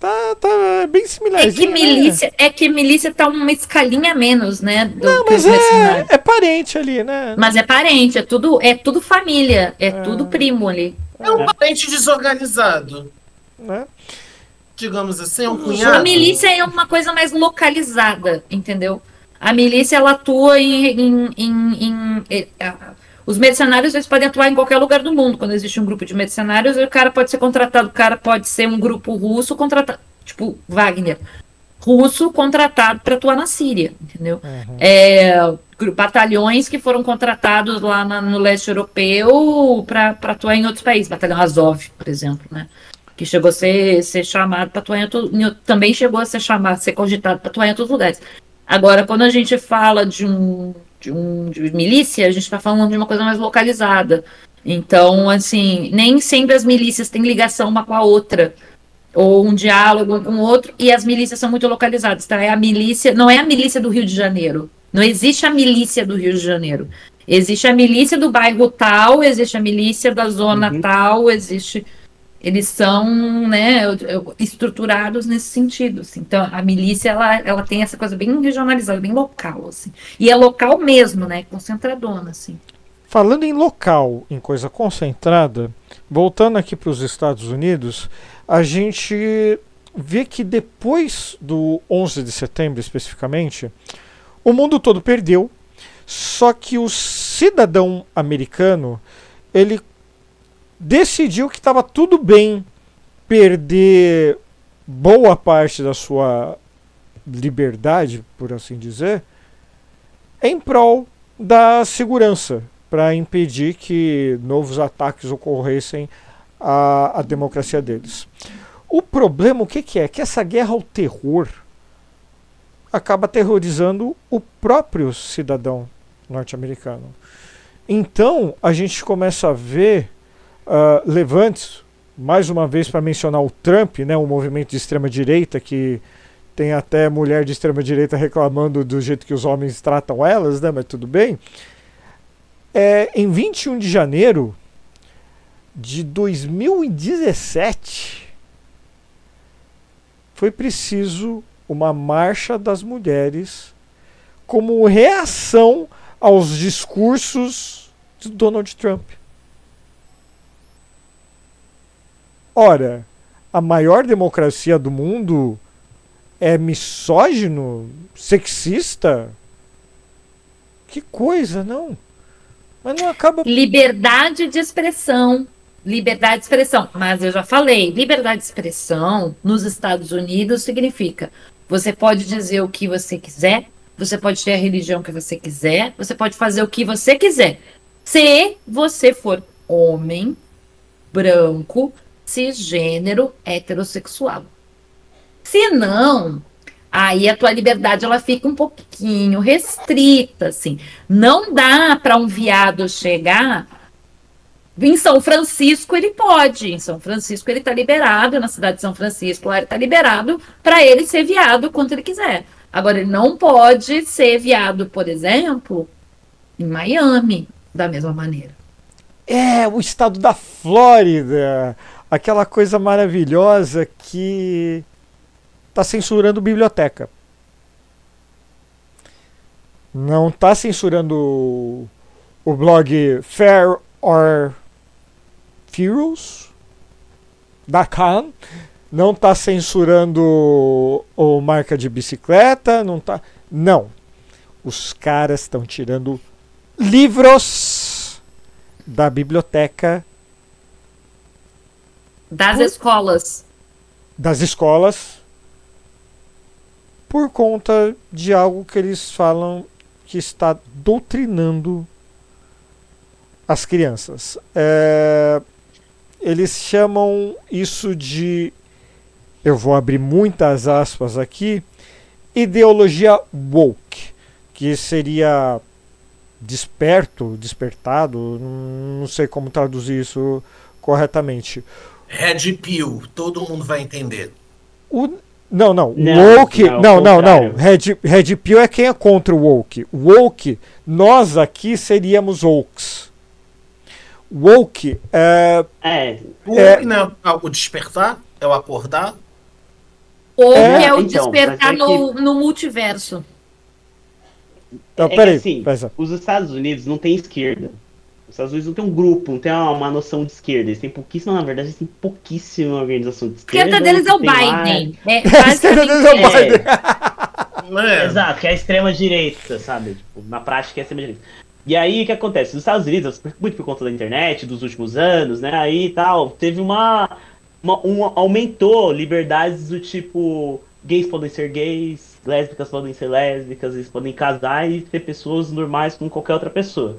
Tá, tá bem similar. É que milícia, é que milícia tá uma escalinha a menos, né? Do Não, mas é, é parente ali, né? Mas é parente, é tudo, é tudo família, é Ah. tudo primo ali. É um parente desorganizado, Né? digamos assim, é um A cunhado. milícia é uma coisa mais localizada, entendeu? A milícia ela atua em. em, em- em- a- os mercenários eles podem atuar em qualquer lugar do mundo. Quando existe um grupo de mercenários, o cara pode ser contratado, o cara pode ser um grupo russo contratado, tipo Wagner, russo contratado para atuar na Síria, entendeu? É, gru- batalhões que foram contratados lá na- no leste europeu para atuar em outros países, batalhão Azov, por exemplo, né? Que chegou a ser, ser chamado para atuar em outro, em outro- também chegou a ser chamado, ser cogitado para atuar em outros lugares. Agora, quando a gente fala de um de, um, de milícia, a gente está falando de uma coisa mais localizada. Então, assim, nem sempre as milícias têm ligação uma com a outra, ou um diálogo com o outro, e as milícias são muito localizadas, tá? É a milícia, não é a milícia do Rio de Janeiro. Não existe a milícia do Rio de Janeiro. Existe a milícia do bairro tal, existe a milícia da zona Uhum. tal, existe. Eles são né, estruturados nesse sentido. assim. Então, a milícia ela, ela tem essa coisa bem regionalizada, bem local. Assim. E é local mesmo, né? Concentradona. Assim. Falando em local, em coisa concentrada, voltando aqui para os Estados Unidos, a gente vê que depois do 11 de setembro, especificamente, o mundo todo perdeu, só que o cidadão americano ele decidiu que estava tudo bem perder boa parte da sua liberdade, por assim dizer, em prol da segurança, para impedir que novos ataques ocorressem à, à democracia deles. O problema, o que, que é? Que essa guerra ao terror acaba aterrorizando o próprio cidadão norte-americano. Então, a gente começa a ver uh, levantes, mais uma vez para mencionar o Trump, né, um movimento de extrema-direita que tem até mulher de extrema-direita reclamando do jeito que os homens tratam elas, né, mas tudo bem. É, em 21 de janeiro de 2017, foi preciso uma marcha das mulheres como reação aos discursos de Donald Trump. Ora, a maior democracia do mundo é misógino, sexista? Que coisa, não? Mas não acaba. Liberdade de expressão. Liberdade de expressão. Mas eu já falei, liberdade de expressão nos Estados Unidos significa você pode dizer o que você quiser, você pode ter a religião que você quiser, você pode fazer o que você quiser. Se você for homem, branco, cisgênero, heterossexual. Se não, aí a tua liberdade ela fica um pouquinho restrita, assim. Não dá para um viado chegar em São Francisco ele pode, em São Francisco ele está liberado, na cidade de São Francisco ele está liberado para ele ser viado quanto ele quiser. Agora ele não pode ser viado, por exemplo, em Miami, da mesma maneira. É, o estado da Flórida, aquela coisa maravilhosa que está censurando biblioteca. Não está censurando o, blog Fair or Furious da Khan. Não está censurando o marca de bicicleta, não tá. Não. Os caras estão tirando livros da biblioteca Das Por- escolas. das escolas por conta de algo que eles falam que está doutrinando as crianças. É, eles chamam isso de, eu vou abrir muitas aspas aqui, ideologia woke, que seria desperto, despertado, não sei como traduzir isso corretamente. Red Pill, todo mundo vai entender. O, não, não. Não, woke. não, Não, não. Red, Red Pill é quem é contra o woke. Woke, nós aqui seríamos wokes. Woke é. É, O É. woke não é o despertar? É o acordar? Ou É, que é o então, despertar é que- no, no multiverso. Não, é que peraí. assim, os Estados Unidos não tem esquerda. Os Estados Unidos não tem um grupo, não tem uma, uma noção de esquerda. Eles têm pouquíssima, na verdade, eles têm pouquíssima organização de A esquerda. esquerda deles é o tem lá- Biden. É, A esquerda deles é o basicamente, Biden. É. Exato, que é a extrema direita, sabe? Tipo, na prática é a extrema direita. E aí o que acontece? Nos Estados Unidos, muito por conta da internet, dos últimos anos, né? Aí tal, teve uma. uma um, aumentou liberdades do tipo. Gays podem ser gays, lésbicas podem ser lésbicas, eles podem casar e ter pessoas normais como qualquer outra pessoa.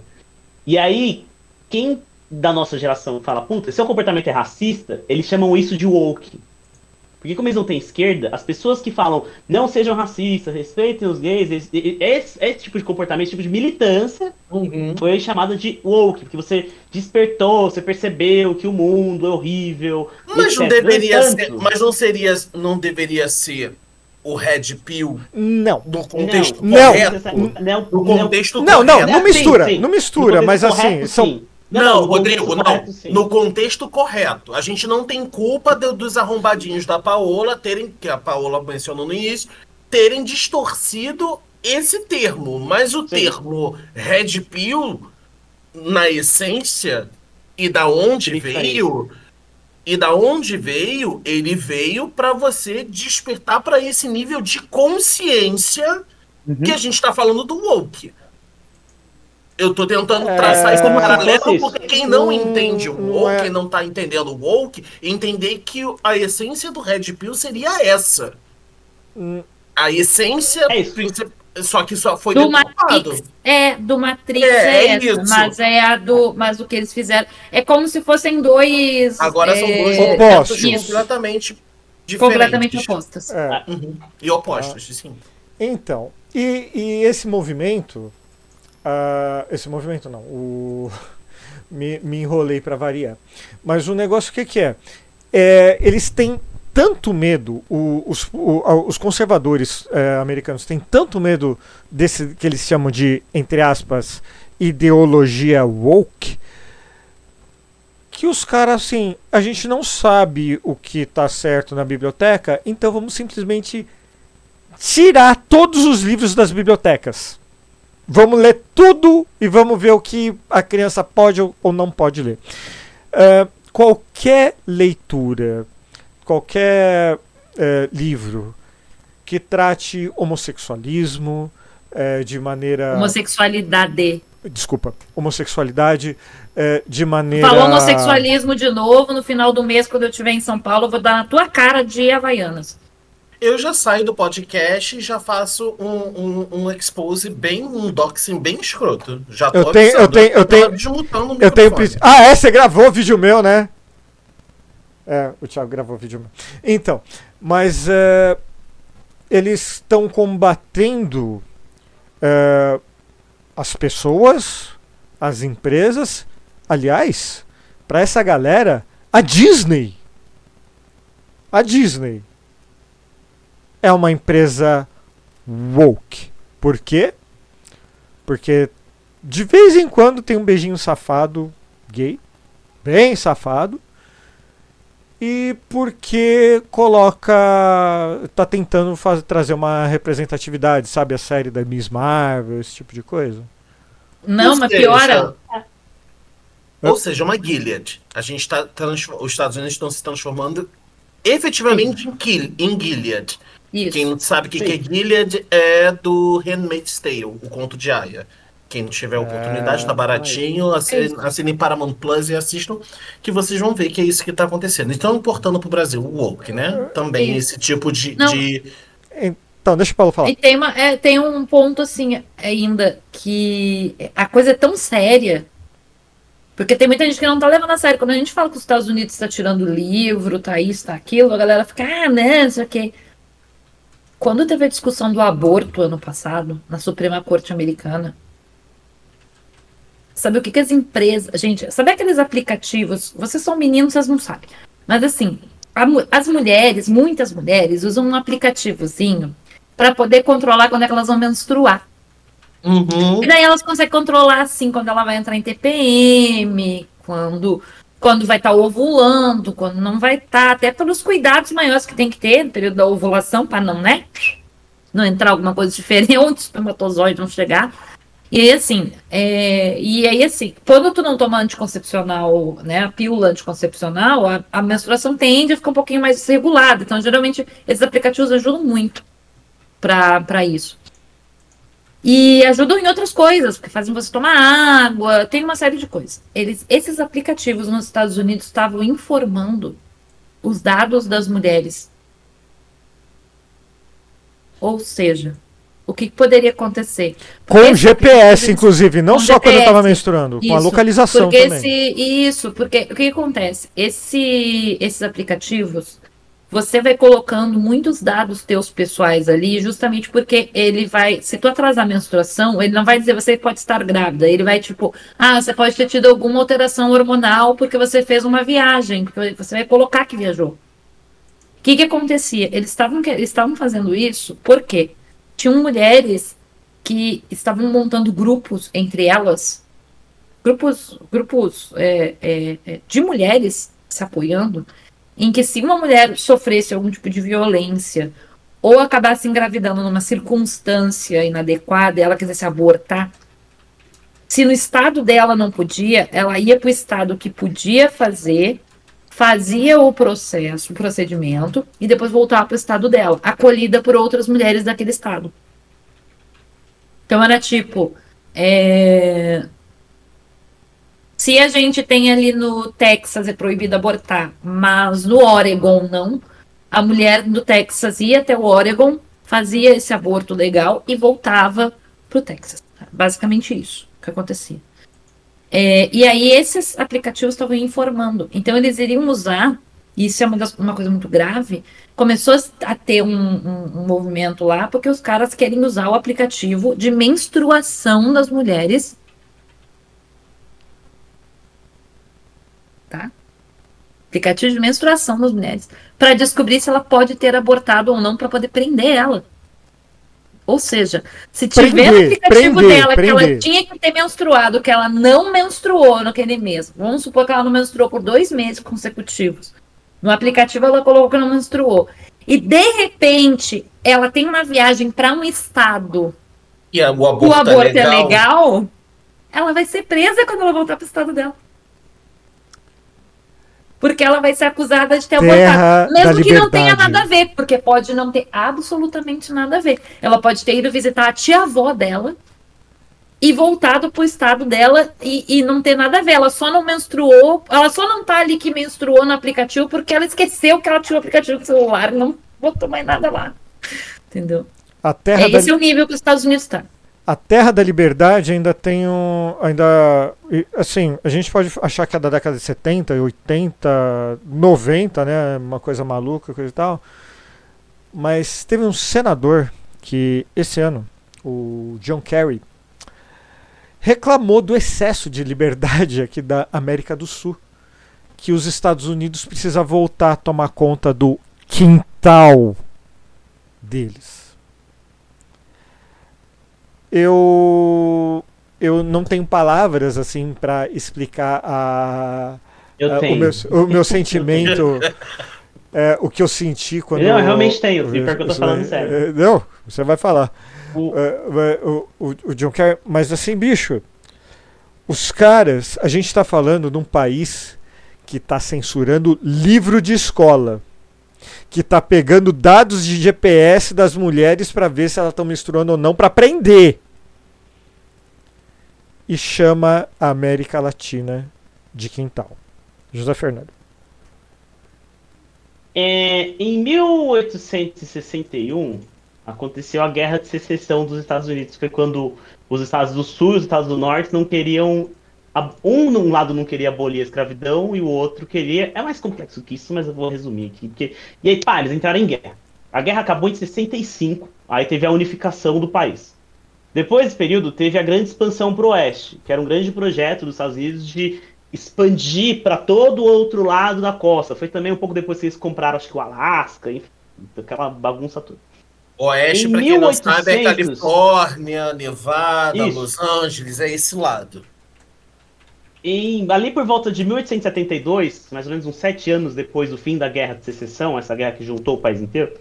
E aí, quem da nossa geração fala, puta, seu comportamento é racista, eles chamam isso de woke. Porque como eles não têm esquerda, as pessoas que falam não sejam racistas, respeitem os gays, esse, esse, esse tipo de comportamento, esse tipo de militância Uhum. foi chamado de woke, porque você despertou, você percebeu que o mundo é horrível. Mas não deveria entanto, ser, mas não seria, não deveria ser o Red Pill Não. no contexto Não. correto? Não, No contexto Não, não, não Sim, mistura, sim. não No mistura, mas assim, correto, são. sim. Não, no Rodrigo, não. correto, sim. No contexto correto. A gente não tem culpa do- dos arrombadinhos da Paola terem, que a Paola mencionou no início, terem distorcido esse termo. Mas o Sim. termo Red Pill, na essência, e da onde Sim, veio, e da onde veio, ele veio para você despertar para esse nível de consciência Uhum. que a gente tá falando do woke. Eu tô tentando É, traçar esse como se paralelo porque quem não Não- entende o woke, é- quem não tá entendendo o woke, entender que a essência do Red Pill seria essa. Hum. A essência, É isso. princip- só que só foi Do deturpado. Matrix. É, do Matrix É, é, é essa, isso. mas é a do. Mas o que eles fizeram. É como se fossem dois. Agora são é, dois Opostos. completamente diferentes. completamente opostos. É. Uhum. E opostos, sim. Então, e, e esse movimento, ah, esse movimento não, o, me, me enrolei para variar. Mas o negócio o que, que é? é? Eles têm tanto medo, o- os, o- os conservadores eh, americanos têm tanto medo desse que eles chamam de, entre aspas, ideologia woke, que os caras assim, a gente não sabe o que tá certo na biblioteca, então vamos simplesmente tirar todos os livros das bibliotecas. Vamos ler tudo e vamos ver o que a criança pode ou não pode ler. Ah, qualquer leitura, qualquer eh, livro que trate homossexualismo eh, de maneira. Homossexualidade. Desculpa, homossexualidade eh, de maneira. Falou homossexualismo de novo, no final do mês, quando eu estiver em São Paulo, eu vou dar na tua cara de Havaianas. Eu já saio do podcast e já faço um, um, um expose bem, um doxing bem escroto. Já tô Eu tenho- eu tenho- eu tenho- o Eu tenho. Ah, é? Você gravou vídeo meu, né? É, o Thiago gravou vídeo meu. Então, mas é, eles estão combatendo é, as pessoas, as empresas. Aliás, para essa galera, a Disney. A Disney é uma empresa woke. Por quê? Porque de vez em quando tem um beijinho safado gay, bem safado. E porque coloca. tá tentando faz, trazer uma representatividade, sabe? A série da Miss Marvel, esse tipo de coisa. Não, mas piora. Ou seja, uma Gilead. A gente tá transfor- os Estados Unidos estão se transformando efetivamente em, Gil- em Gilead. Isso. Quem não sabe o que, que é Gilead é do Handmaid's Tale, o conto de Aya. Quem não tiver oportunidade, É, tá baratinho, assinem, assinem Paramount Plus e assistam, que vocês vão ver que é isso que tá acontecendo. Então, importando pro Brasil, o woke, né? Também Isso. esse tipo de, de Então, deixa o Paulo falar. E tem, uma, é, tem um ponto assim ainda que a coisa é tão séria. Porque tem muita gente que não tá levando a sério. Quando a gente fala que os Estados Unidos está tirando livro, tá isso, tá aquilo, a galera fica, ah, não, não sei o quê. Quando teve a discussão do aborto ano passado, na Suprema Corte Americana, sabe o que, que as empresas. Gente, sabe aqueles aplicativos? Vocês são meninos, vocês não sabem. Mas assim, a as mulheres, muitas mulheres, usam um aplicativozinho para poder controlar quando é que elas vão menstruar. Uhum. E daí elas conseguem controlar, assim, quando ela vai entrar em TPM, quando, quando vai estar ovulando, quando não vai estar, até pelos cuidados maiores que tem que ter no período da ovulação, para não, né? Não entrar alguma coisa diferente, o espermatozoide não chegar. E assim, é, e aí assim, quando tu não toma anticoncepcional, né, a pílula anticoncepcional, a, a menstruação tende a ficar um pouquinho mais desregulada. Então, geralmente, esses aplicativos ajudam muito para isso. E ajudam em outras coisas, porque fazem você tomar água, tem uma série de coisas. Eles, esses aplicativos nos Estados Unidos estavam informando os dados das mulheres. Ou seja, o que poderia acontecer? Com Esse GPS, aplicativo- inclusive, não só quando eu GPS, tava menstruando, com a isso, localização porque também. esse, isso, porque o que acontece? Esse, esses aplicativos, você vai colocando muitos dados teus pessoais ali, justamente porque ele vai, se tu atrasar a menstruação, ele não vai dizer você pode estar grávida, ele vai tipo, ah, você pode ter tido alguma alteração hormonal porque você fez uma viagem, porque você vai colocar que viajou. O que que acontecia? Eles estavam eles estavam fazendo isso porque tinham mulheres que estavam montando grupos entre elas, grupos, grupos é, é, é, de mulheres se apoiando, em que se uma mulher sofresse algum tipo de violência ou acabasse engravidando numa circunstância inadequada ela quisesse abortar, se no estado dela não podia, ela ia para o estado que podia fazer, fazia o processo, o procedimento e depois voltava para o estado dela, acolhida por outras mulheres daquele estado. Então era tipo, é, se a gente tem ali no Texas é proibido abortar, mas no Oregon não, a mulher do Texas ia até o Oregon, fazia esse aborto legal e voltava pro Texas. Basicamente isso que acontecia. É, e aí esses aplicativos estavam informando. Então eles iriam usar, isso é uma, das, uma coisa muito grave, começou a ter um, um, um movimento lá, porque os caras querem usar o aplicativo de menstruação das mulheres tá? Aplicativo de menstruação das mulheres, para descobrir se ela pode ter abortado ou não para poder prender ela. Ou seja, se tiver Prender, no aplicativo prender, dela que ela prender. tinha que ter menstruado, que ela não menstruou naquele mês, vamos supor que ela não menstruou por dois meses consecutivos. No aplicativo ela colocou que não menstruou. E de repente ela tem uma viagem para um estado E o o aborto, aborto é é legal. legal, ela vai ser presa quando ela voltar pro estado dela. Porque ela vai ser acusada de ter abortado. Mesmo que não tenha nada a ver, porque pode não ter absolutamente nada a ver. Ela pode ter ido visitar a tia-avó dela e voltado pro estado dela e, e não ter nada a ver. Ela só não menstruou, ela só não tá ali que menstruou no aplicativo porque ela esqueceu que ela tinha o aplicativo no celular não botou mais nada lá. Entendeu? A terra, É da, esse é o nível que os Estados Unidos tá. A terra da liberdade ainda tem um. Ainda. Assim, a gente pode achar que é da década de 70, 80, 90, né? Uma coisa maluca, coisa e tal. Mas teve um senador que esse ano, o John Kerry, reclamou do excesso de liberdade aqui da América do Sul. Que os Estados Unidos precisam voltar a tomar conta do quintal deles. Eu eu não tenho palavras assim para explicar a, Eu a- o, meu, o meu sentimento, é, o que eu senti quando. Não, eu realmente tenho, pior que eu tô falando é- sério. é, Não, você vai falar. O- é, o, o, o John Kerry, mas assim, bicho, os caras, a gente está falando de um país que está censurando livro de escola, que está pegando dados de GPS das mulheres para ver se elas estão menstruando ou não para prender. E chama a América Latina de quintal. José Fernando. É, em 1861 aconteceu a Guerra de Secessão dos Estados Unidos. Foi quando os estados do Sul e os estados do Norte não queriam. Um lado não queria abolir a escravidão e o outro queria. É mais complexo que isso, mas eu vou resumir aqui. Porque... E aí, pá, eles entraram em guerra. A guerra acabou em 65, aí teve a unificação do país. Depois desse período, teve a grande expansão para o oeste, que era um grande projeto dos Estados Unidos de expandir para todo o outro lado da costa. Foi também um pouco depois que eles compraram, acho que o Alasca, enfim, aquela bagunça toda. Oeste, pra quem não sabe, é 1800. Califórnia, Nevada, Isso. Los Angeles, é esse lado. Em, ali por volta de 1872, mais ou menos uns sete anos depois do fim da Guerra de Secessão, essa guerra que juntou o país inteiro,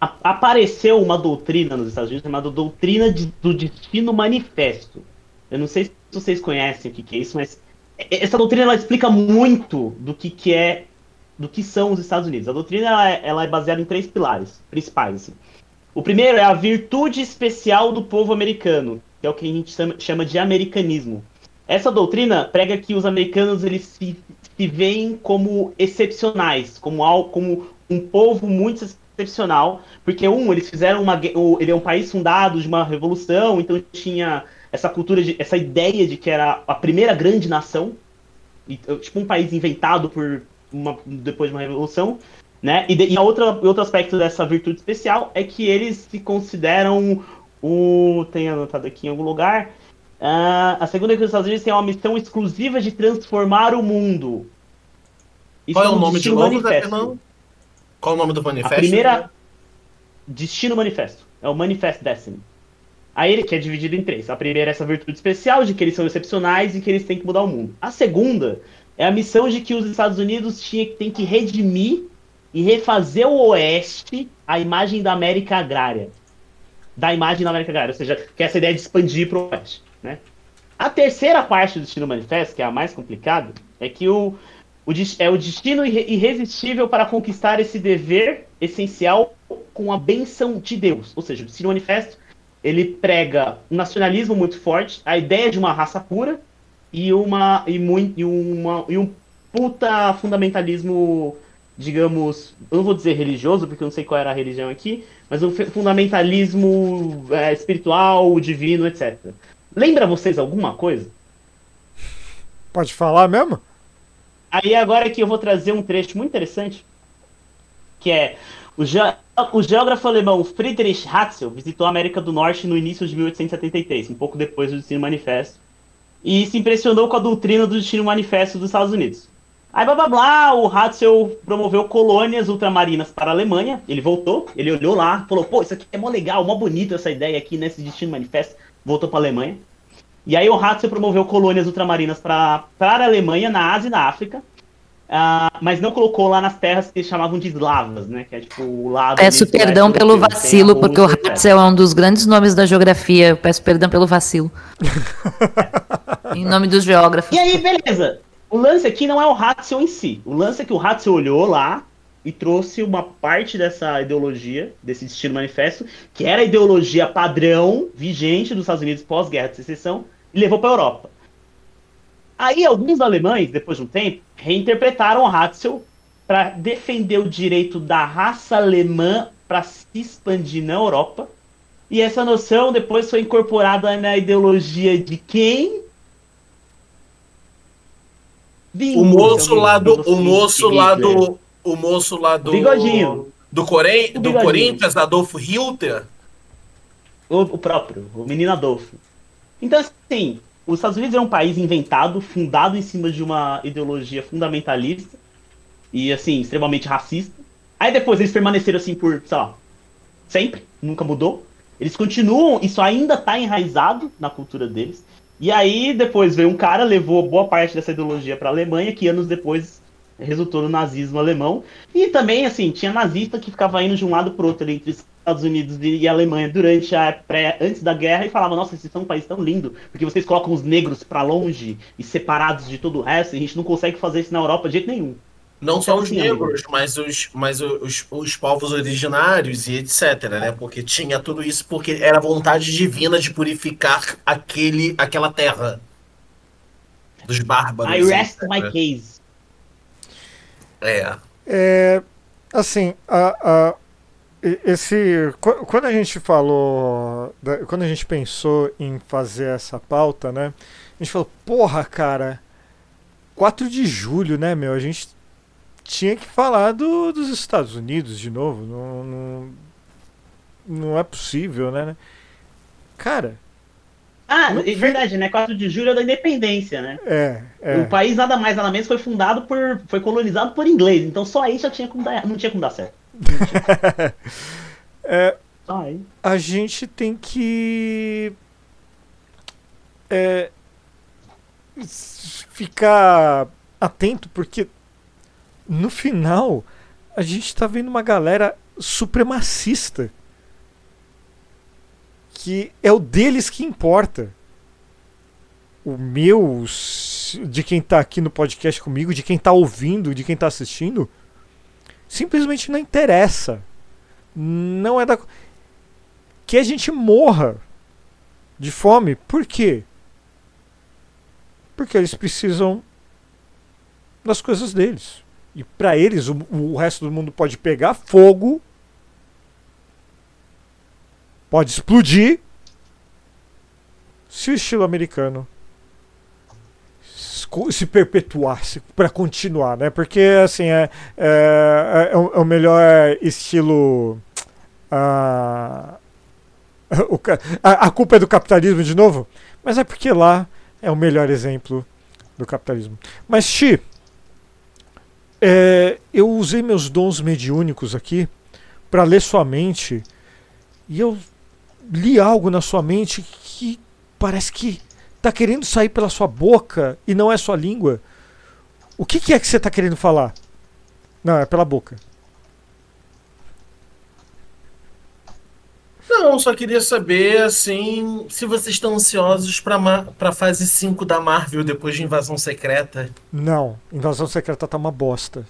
apareceu uma doutrina nos Estados Unidos chamada Doutrina de- do Destino Manifesto. Eu não sei se vocês conhecem o que, que é isso, mas essa doutrina ela explica muito do que, que é, do que são os Estados Unidos. A doutrina ela é, ela é baseada em três pilares principais. Assim. O primeiro é a virtude especial do povo americano, que é o que a gente chama- de americanismo. Essa doutrina prega que os americanos eles se, se veem como excepcionais, como, al- como um povo muito excepcional, porque um, eles fizeram uma ele é um país fundado de uma revolução, então tinha essa cultura de essa ideia de que era a primeira grande nação, e, tipo um país inventado por uma, depois de uma revolução. Né? E, de, e a outra, outro aspecto dessa virtude especial é que eles se consideram o. Tem anotado aqui em algum lugar. Uh, a segunda é que os Estados Unidos têm uma missão exclusiva de transformar o mundo. Isso Qual é o nome de novo, manifesto. Qual o nome do manifesto? A primeira. Destino Manifesto. É o Manifest Destiny. Aí ele que é dividido em três. A primeira é essa virtude especial de que eles são excepcionais e que eles têm que mudar o mundo. A segunda é a missão de que os Estados Unidos tinha, tem que redimir e refazer o Oeste a imagem da América agrária. Da imagem da América agrária, ou seja, que é essa ideia de expandir para o Oeste. Né? A terceira parte do Destino Manifesto, que é a mais complicada, é que o, o, é o destino irresistível para conquistar esse dever essencial com a benção de Deus. Ou seja, o Destino Manifesto ele prega um nacionalismo muito forte, a ideia de uma raça pura e uma e, muito, e, uma, e um puta fundamentalismo, digamos, eu não vou dizer religioso, porque eu não sei qual era a religião aqui, mas um fundamentalismo é, espiritual, divino, etc. Lembra vocês alguma coisa? Pode falar mesmo? Aí agora que eu vou trazer um trecho muito interessante, que é o, ge o geógrafo alemão Friedrich Hatzel visitou a América do Norte no início de 1873, um pouco depois do Destino Manifesto, e se impressionou com a doutrina do Destino Manifesto dos Estados Unidos. Aí, blá blá blá, o Hatzel promoveu colônias ultramarinas para a Alemanha. Ele voltou, ele olhou lá, falou: pô, isso aqui é mó legal, mó bonito essa ideia aqui nesse Destino Manifesto. Voltou para a Alemanha. E aí, o Hatzel promoveu colônias ultramarinas para a Alemanha, na Ásia e na África. Uh, mas não colocou lá nas terras que eles chamavam de eslavas, né? Que é tipo o lado. Peço perdão pelo vacilo, porque o Hatzel é um dos grandes nomes da geografia. Eu peço perdão pelo vacilo. em nome dos geógrafos. E aí, beleza. O lance aqui não é o Hatzel em si. O lance é que o Hatzel olhou lá e trouxe uma parte dessa ideologia, desse destino manifesto, que era a ideologia padrão vigente dos Estados Unidos pós-guerra de secessão, e levou para a Europa. Aí alguns alemães, depois de um tempo, reinterpretaram Hatzel para defender o direito da raça alemã para se expandir na Europa. E essa noção depois foi incorporada na ideologia de quem? o moço lá do o moço lá do o moço lá do Bigodinho. do, Core, do Corinthians, Adolfo Hitler. O, o próprio, o menino Adolfo. Então assim, os Estados Unidos é um país inventado, fundado em cima de uma ideologia fundamentalista e, assim, extremamente racista. Aí depois eles permaneceram assim por, sei lá, sempre, nunca mudou. Eles continuam, isso ainda está enraizado na cultura deles. E aí depois veio um cara, levou boa parte dessa ideologia para a Alemanha, que anos depois resultou no nazismo alemão. E também, assim, tinha nazista que ficava indo de um lado pro outro entre Estados Unidos e Alemanha durante a pré, antes da guerra e falava: Nossa, vocês são um país tão lindo, porque vocês colocam os negros para longe e separados de todo o resto, e a gente não consegue fazer isso na Europa de jeito nenhum. Não só os negros, mas os, mas os, os povos originários e etc, né? Porque tinha tudo isso porque era vontade divina de purificar aquele, aquela terra dos bárbaros. I rest etc. my case. É. É, assim, a, a, esse quando a gente falou quando a gente pensou em fazer essa pauta né a gente falou porra cara 4 de julho né meu a gente tinha que falar do, dos Estados Unidos de novo não, não, não é possível né cara ah, é verdade, né? 4 de julho é da independência, né? É, é. O país nada mais nada menos foi fundado por. foi colonizado por inglês. Então só aí já tinha como dar, não tinha como dar certo. é, a gente tem que é, ficar atento porque no final a gente está vendo uma galera supremacista que é o deles que importa. O meu, de quem está aqui no podcast comigo, de quem está ouvindo, de quem está assistindo, simplesmente não interessa. Não é da. Que a gente morra de fome. Por quê? Porque eles precisam das coisas deles. E para eles, o, o resto do mundo pode pegar fogo, pode explodir, se o estilo americano se perpetuasse, para continuar, né? Porque, assim, é, é, é o, é o melhor estilo. ah, o a, a culpa é do capitalismo de novo, mas é porque lá é o melhor exemplo do capitalismo. Mas, Xi, é, eu usei meus dons mediúnicos aqui para ler sua mente e eu li algo na sua mente que parece que tá querendo sair pela sua boca e não é sua língua. O que, que é que você tá querendo falar? Não, é pela boca. Não, só queria saber, assim, se vocês estão ansiosos pra, ma- pra fase 5 da Marvel depois de Invasão Secreta. Não, invasão secreta tá uma bosta.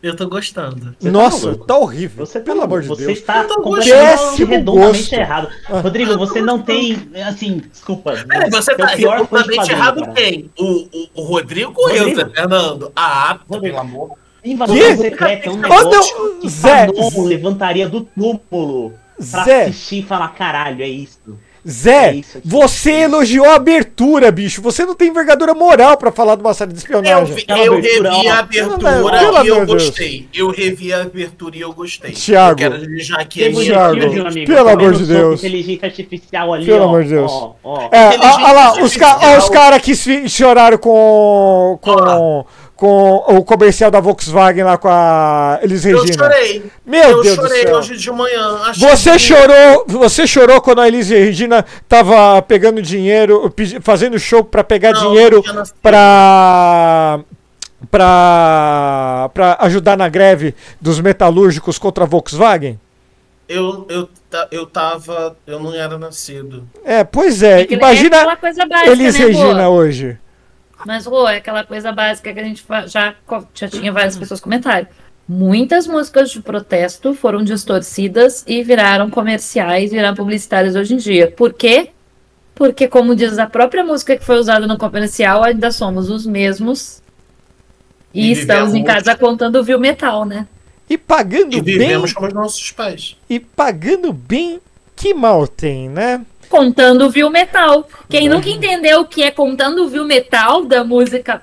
Eu tô gostando. Você tá Nossa, maluco? tá horrível. Você tá Pelo amor de você Deus. está Eu tô completamente redondamente gosto. errado. Ah. Rodrigo, você não tem, assim, desculpa. É, você tá redondamente errado cara. quem? O, o, o Rodrigo ou eu? Zé Fernando? Ah, Rodrigo. pelo amor. Invasão secreta é um Oh, negócio não, que Zé, levantaria do túmulo pra Zé. assistir e falar, caralho, é isso. Zé, É você elogiou a abertura, bicho. Você não tem envergadura moral pra falar de uma série de Eu, espionagem. Aquela eu abertura, revi a abertura Pelo e amor eu gostei. Eu revi a abertura e eu gostei. Thiago. Eu quero já que Que a minha- Thiago, amigo. pelo amor de Deus. Inteligência artificial ali, Pelo ó, amor de Deus. Ó, ó. É, olha lá, os, ca os caras que se- choraram com, com, com o comercial da Volkswagen lá com a Elis Eu Regina. chorei. Meu eu Deus do chorei céu. hoje de manhã. Achei Você que- chorou, você chorou quando a Elis Regina tava pegando dinheiro, fazendo show pra pegar Não, dinheiro eu pra pra pra ajudar na greve dos metalúrgicos contra a Volkswagen? Eu, eu, eu tava. Eu não era nascido. É, pois é. É Imagina básica, Elis né, Regina Rô? hoje. Mas, Rô, é aquela coisa básica que a gente já, já tinha várias pessoas comentaram. Muitas músicas de protesto foram distorcidas e viraram comerciais, viraram publicitárias hoje em dia. Por quê? Porque, como diz a própria música que foi usada no comercial, ainda somos os mesmos. E, E estamos em casa contando o Viu Metal, né? E pagando E bem, vivemos como os nossos pais. e pagando bem, que mal tem, né? Contando o Viu Metal. Quem nunca entendeu o que é contando o Viu Metal da música.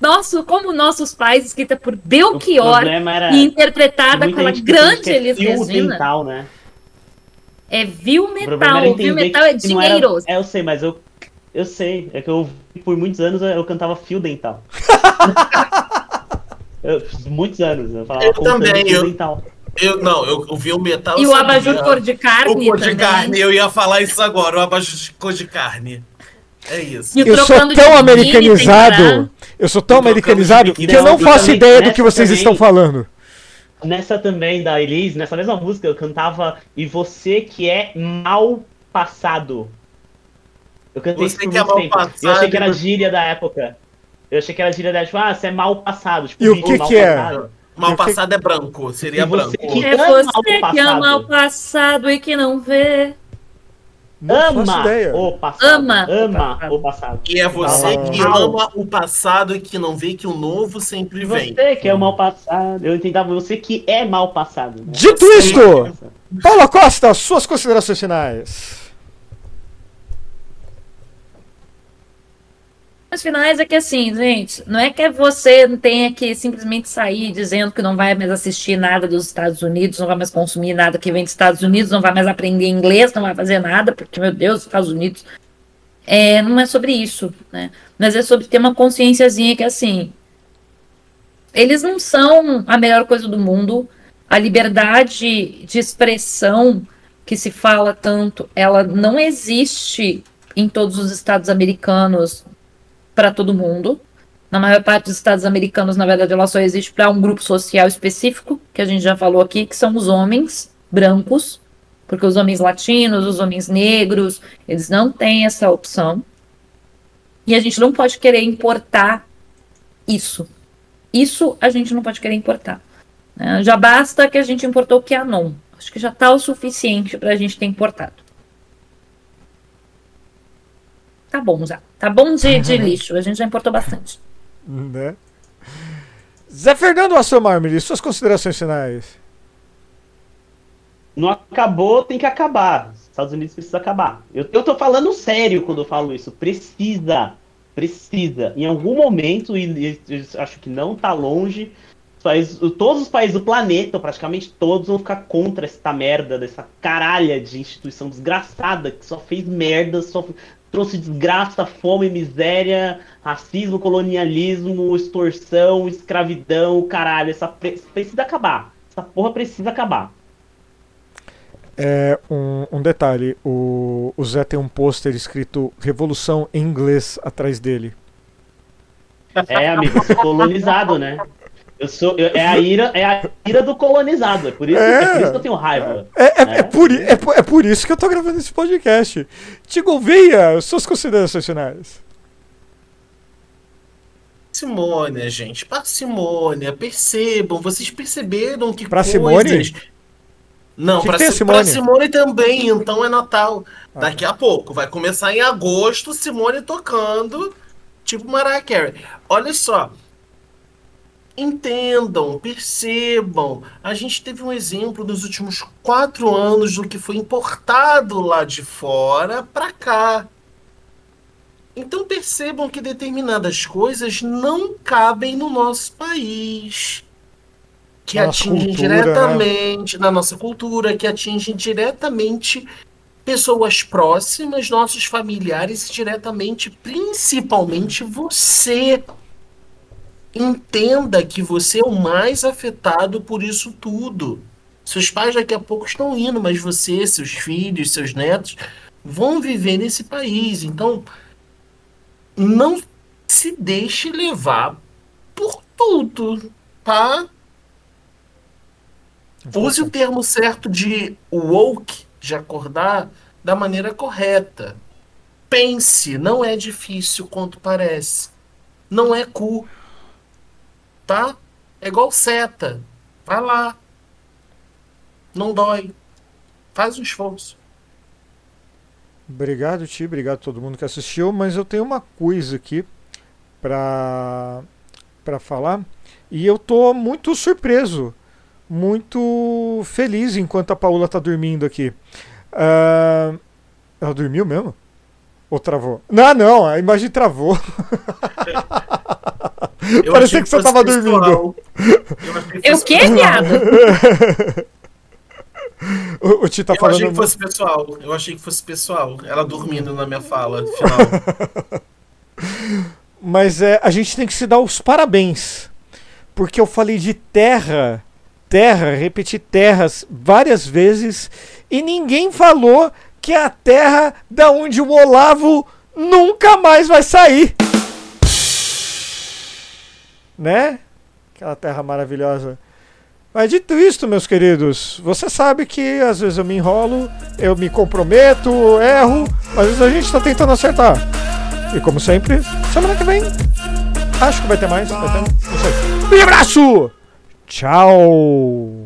Nosso, como nossos pais, escrita por Belchior e interpretada pela grande é Elis Regina. dental, né? É Viu Metal. Viu Metal é não era- dinheiro. É, eu sei, mas eu, eu sei. É que eu, por muitos anos, eu cantava fio dental. Eu- muitos anos. Eu falava Eu também, fio eu- dental. Eu, não, eu, eu vi o metal. E eu o abajur cor de carne O cor de carne, eu ia falar isso agora, o abajur de cor de carne. É isso. Eu sou tão americanizado, eu sou tão americanizado que eu não não, faço também ideia do que vocês também- estão falando. Nessa também da Elise, nessa mesma música, eu cantava E você que é mal passado. Eu cantei Você isso por que é muito mal tempo. passado, Eu achei que era gíria da época. Eu achei que era gíria da época, tipo, ah, você é mal passado. Tipo, E o que mal que é? Mal passado é branco, seria você branco. que- É você que passado. ama o passado e que não vê. Não Ama o passado. Ama o Ama passado. o passado. E é você Ah. que ama o passado e que não vê que o novo sempre vem. Você que é o mal passado. Eu entendava você que é mal passado. né? Dito isto, Paula Costa, suas considerações finais. Os finais é que assim, gente, não é que você tenha que simplesmente sair dizendo que não vai mais assistir nada dos Estados Unidos, não vai mais consumir nada que vem dos Estados Unidos, não vai mais aprender inglês, não vai fazer nada, porque, meu Deus, os Estados Unidos. É, não é sobre isso, né? Mas é sobre ter uma consciênciazinha que assim. Eles não são a melhor coisa do mundo. A liberdade de expressão que se fala tanto, ela não existe em todos os estados americanos para todo mundo. Na maior parte dos estados americanos, na verdade, ela só existe para um grupo social específico, que a gente já falou aqui, que são os homens brancos, porque os homens latinos, os homens negros, eles não têm essa opção. E a gente não pode querer importar isso. Isso a gente não pode querer importar. né? Já basta que a gente importou o Qanon. Acho que já está o suficiente para a gente ter importado. Tá bom já. Tá bom de, de lixo. A gente já importou bastante. Né? Zé Fernando Assomarmeli, suas considerações finais. Não acabou, tem que acabar. Estados Unidos precisa acabar. Eu, eu tô falando sério quando eu falo isso. Precisa. Precisa. Em algum momento, e, e acho que não tá longe, países, todos os países do planeta, praticamente todos, vão ficar contra essa merda, dessa caralha de instituição desgraçada que só fez merda, só trouxe desgraça, fome, miséria, racismo, colonialismo, extorsão, escravidão, caralho. Essa precisa acabar. Essa porra precisa acabar. É, um, um detalhe, o, o Zé tem um pôster escrito Revolução em inglês atrás dele. É, amigo, sou colonizado, né? Eu sou, eu, é, a ira, é a ira do colonizado, é por isso, é, é por isso que eu tenho raiva. É, é, né? é, por, é, é por isso que eu tô gravando esse podcast. Tigo, venha, suas considerações finais. Parcimônia, gente, parcimônia, percebam, vocês perceberam que pra coisas... Simone? Não, que pra, que Simone? pra Simone também, então é Natal. Ah, Daqui tá. a pouco, vai começar em agosto, Simone tocando, tipo Mariah Carey. Olha só, entendam, percebam. A gente teve um exemplo nos últimos quatro anos do que foi importado lá de fora para cá. Então percebam que determinadas coisas não cabem no nosso país. Que atingem cultura, né? diretamente né? na nossa cultura, que atingem diretamente pessoas próximas, nossos familiares e diretamente, principalmente você entenda que você é o mais afetado por isso tudo. Seus pais daqui a pouco estão indo, mas você, seus filhos, seus netos vão viver nesse país. Então, não se deixe levar por tudo, tá? Use o termo certo de woke, de acordar, da maneira correta. Pense, não é difícil quanto parece. Não é cu tá? É igual seta. Vai lá. Não dói. Faz um esforço. Obrigado, Ti. Obrigado a todo mundo que assistiu. Mas eu tenho uma coisa aqui para para falar e eu tô muito surpreso, muito feliz enquanto a Paula tá dormindo aqui. Uh, ela dormiu mesmo? Ou travou? Não, não, a imagem travou. Parecia que, que você tava dormindo. Eu o quê, viado? o, o Ti tá eu falando. Eu achei que fosse pessoal. Eu achei que fosse pessoal. Ela dormindo na minha fala final. Mas é, a gente tem que se dar os parabéns. Porque eu falei de terra, terra, repeti terras várias vezes e ninguém falou que é a terra da onde o Olavo nunca mais vai sair né? Aquela terra maravilhosa. Mas dito isto, meus queridos, você sabe que às vezes eu me enrolo, eu me comprometo, erro, mas às vezes a gente está tentando acertar. E como sempre, semana que vem, acho que vai ter mais. Vai ter, não sei. Um abraço! Tchau!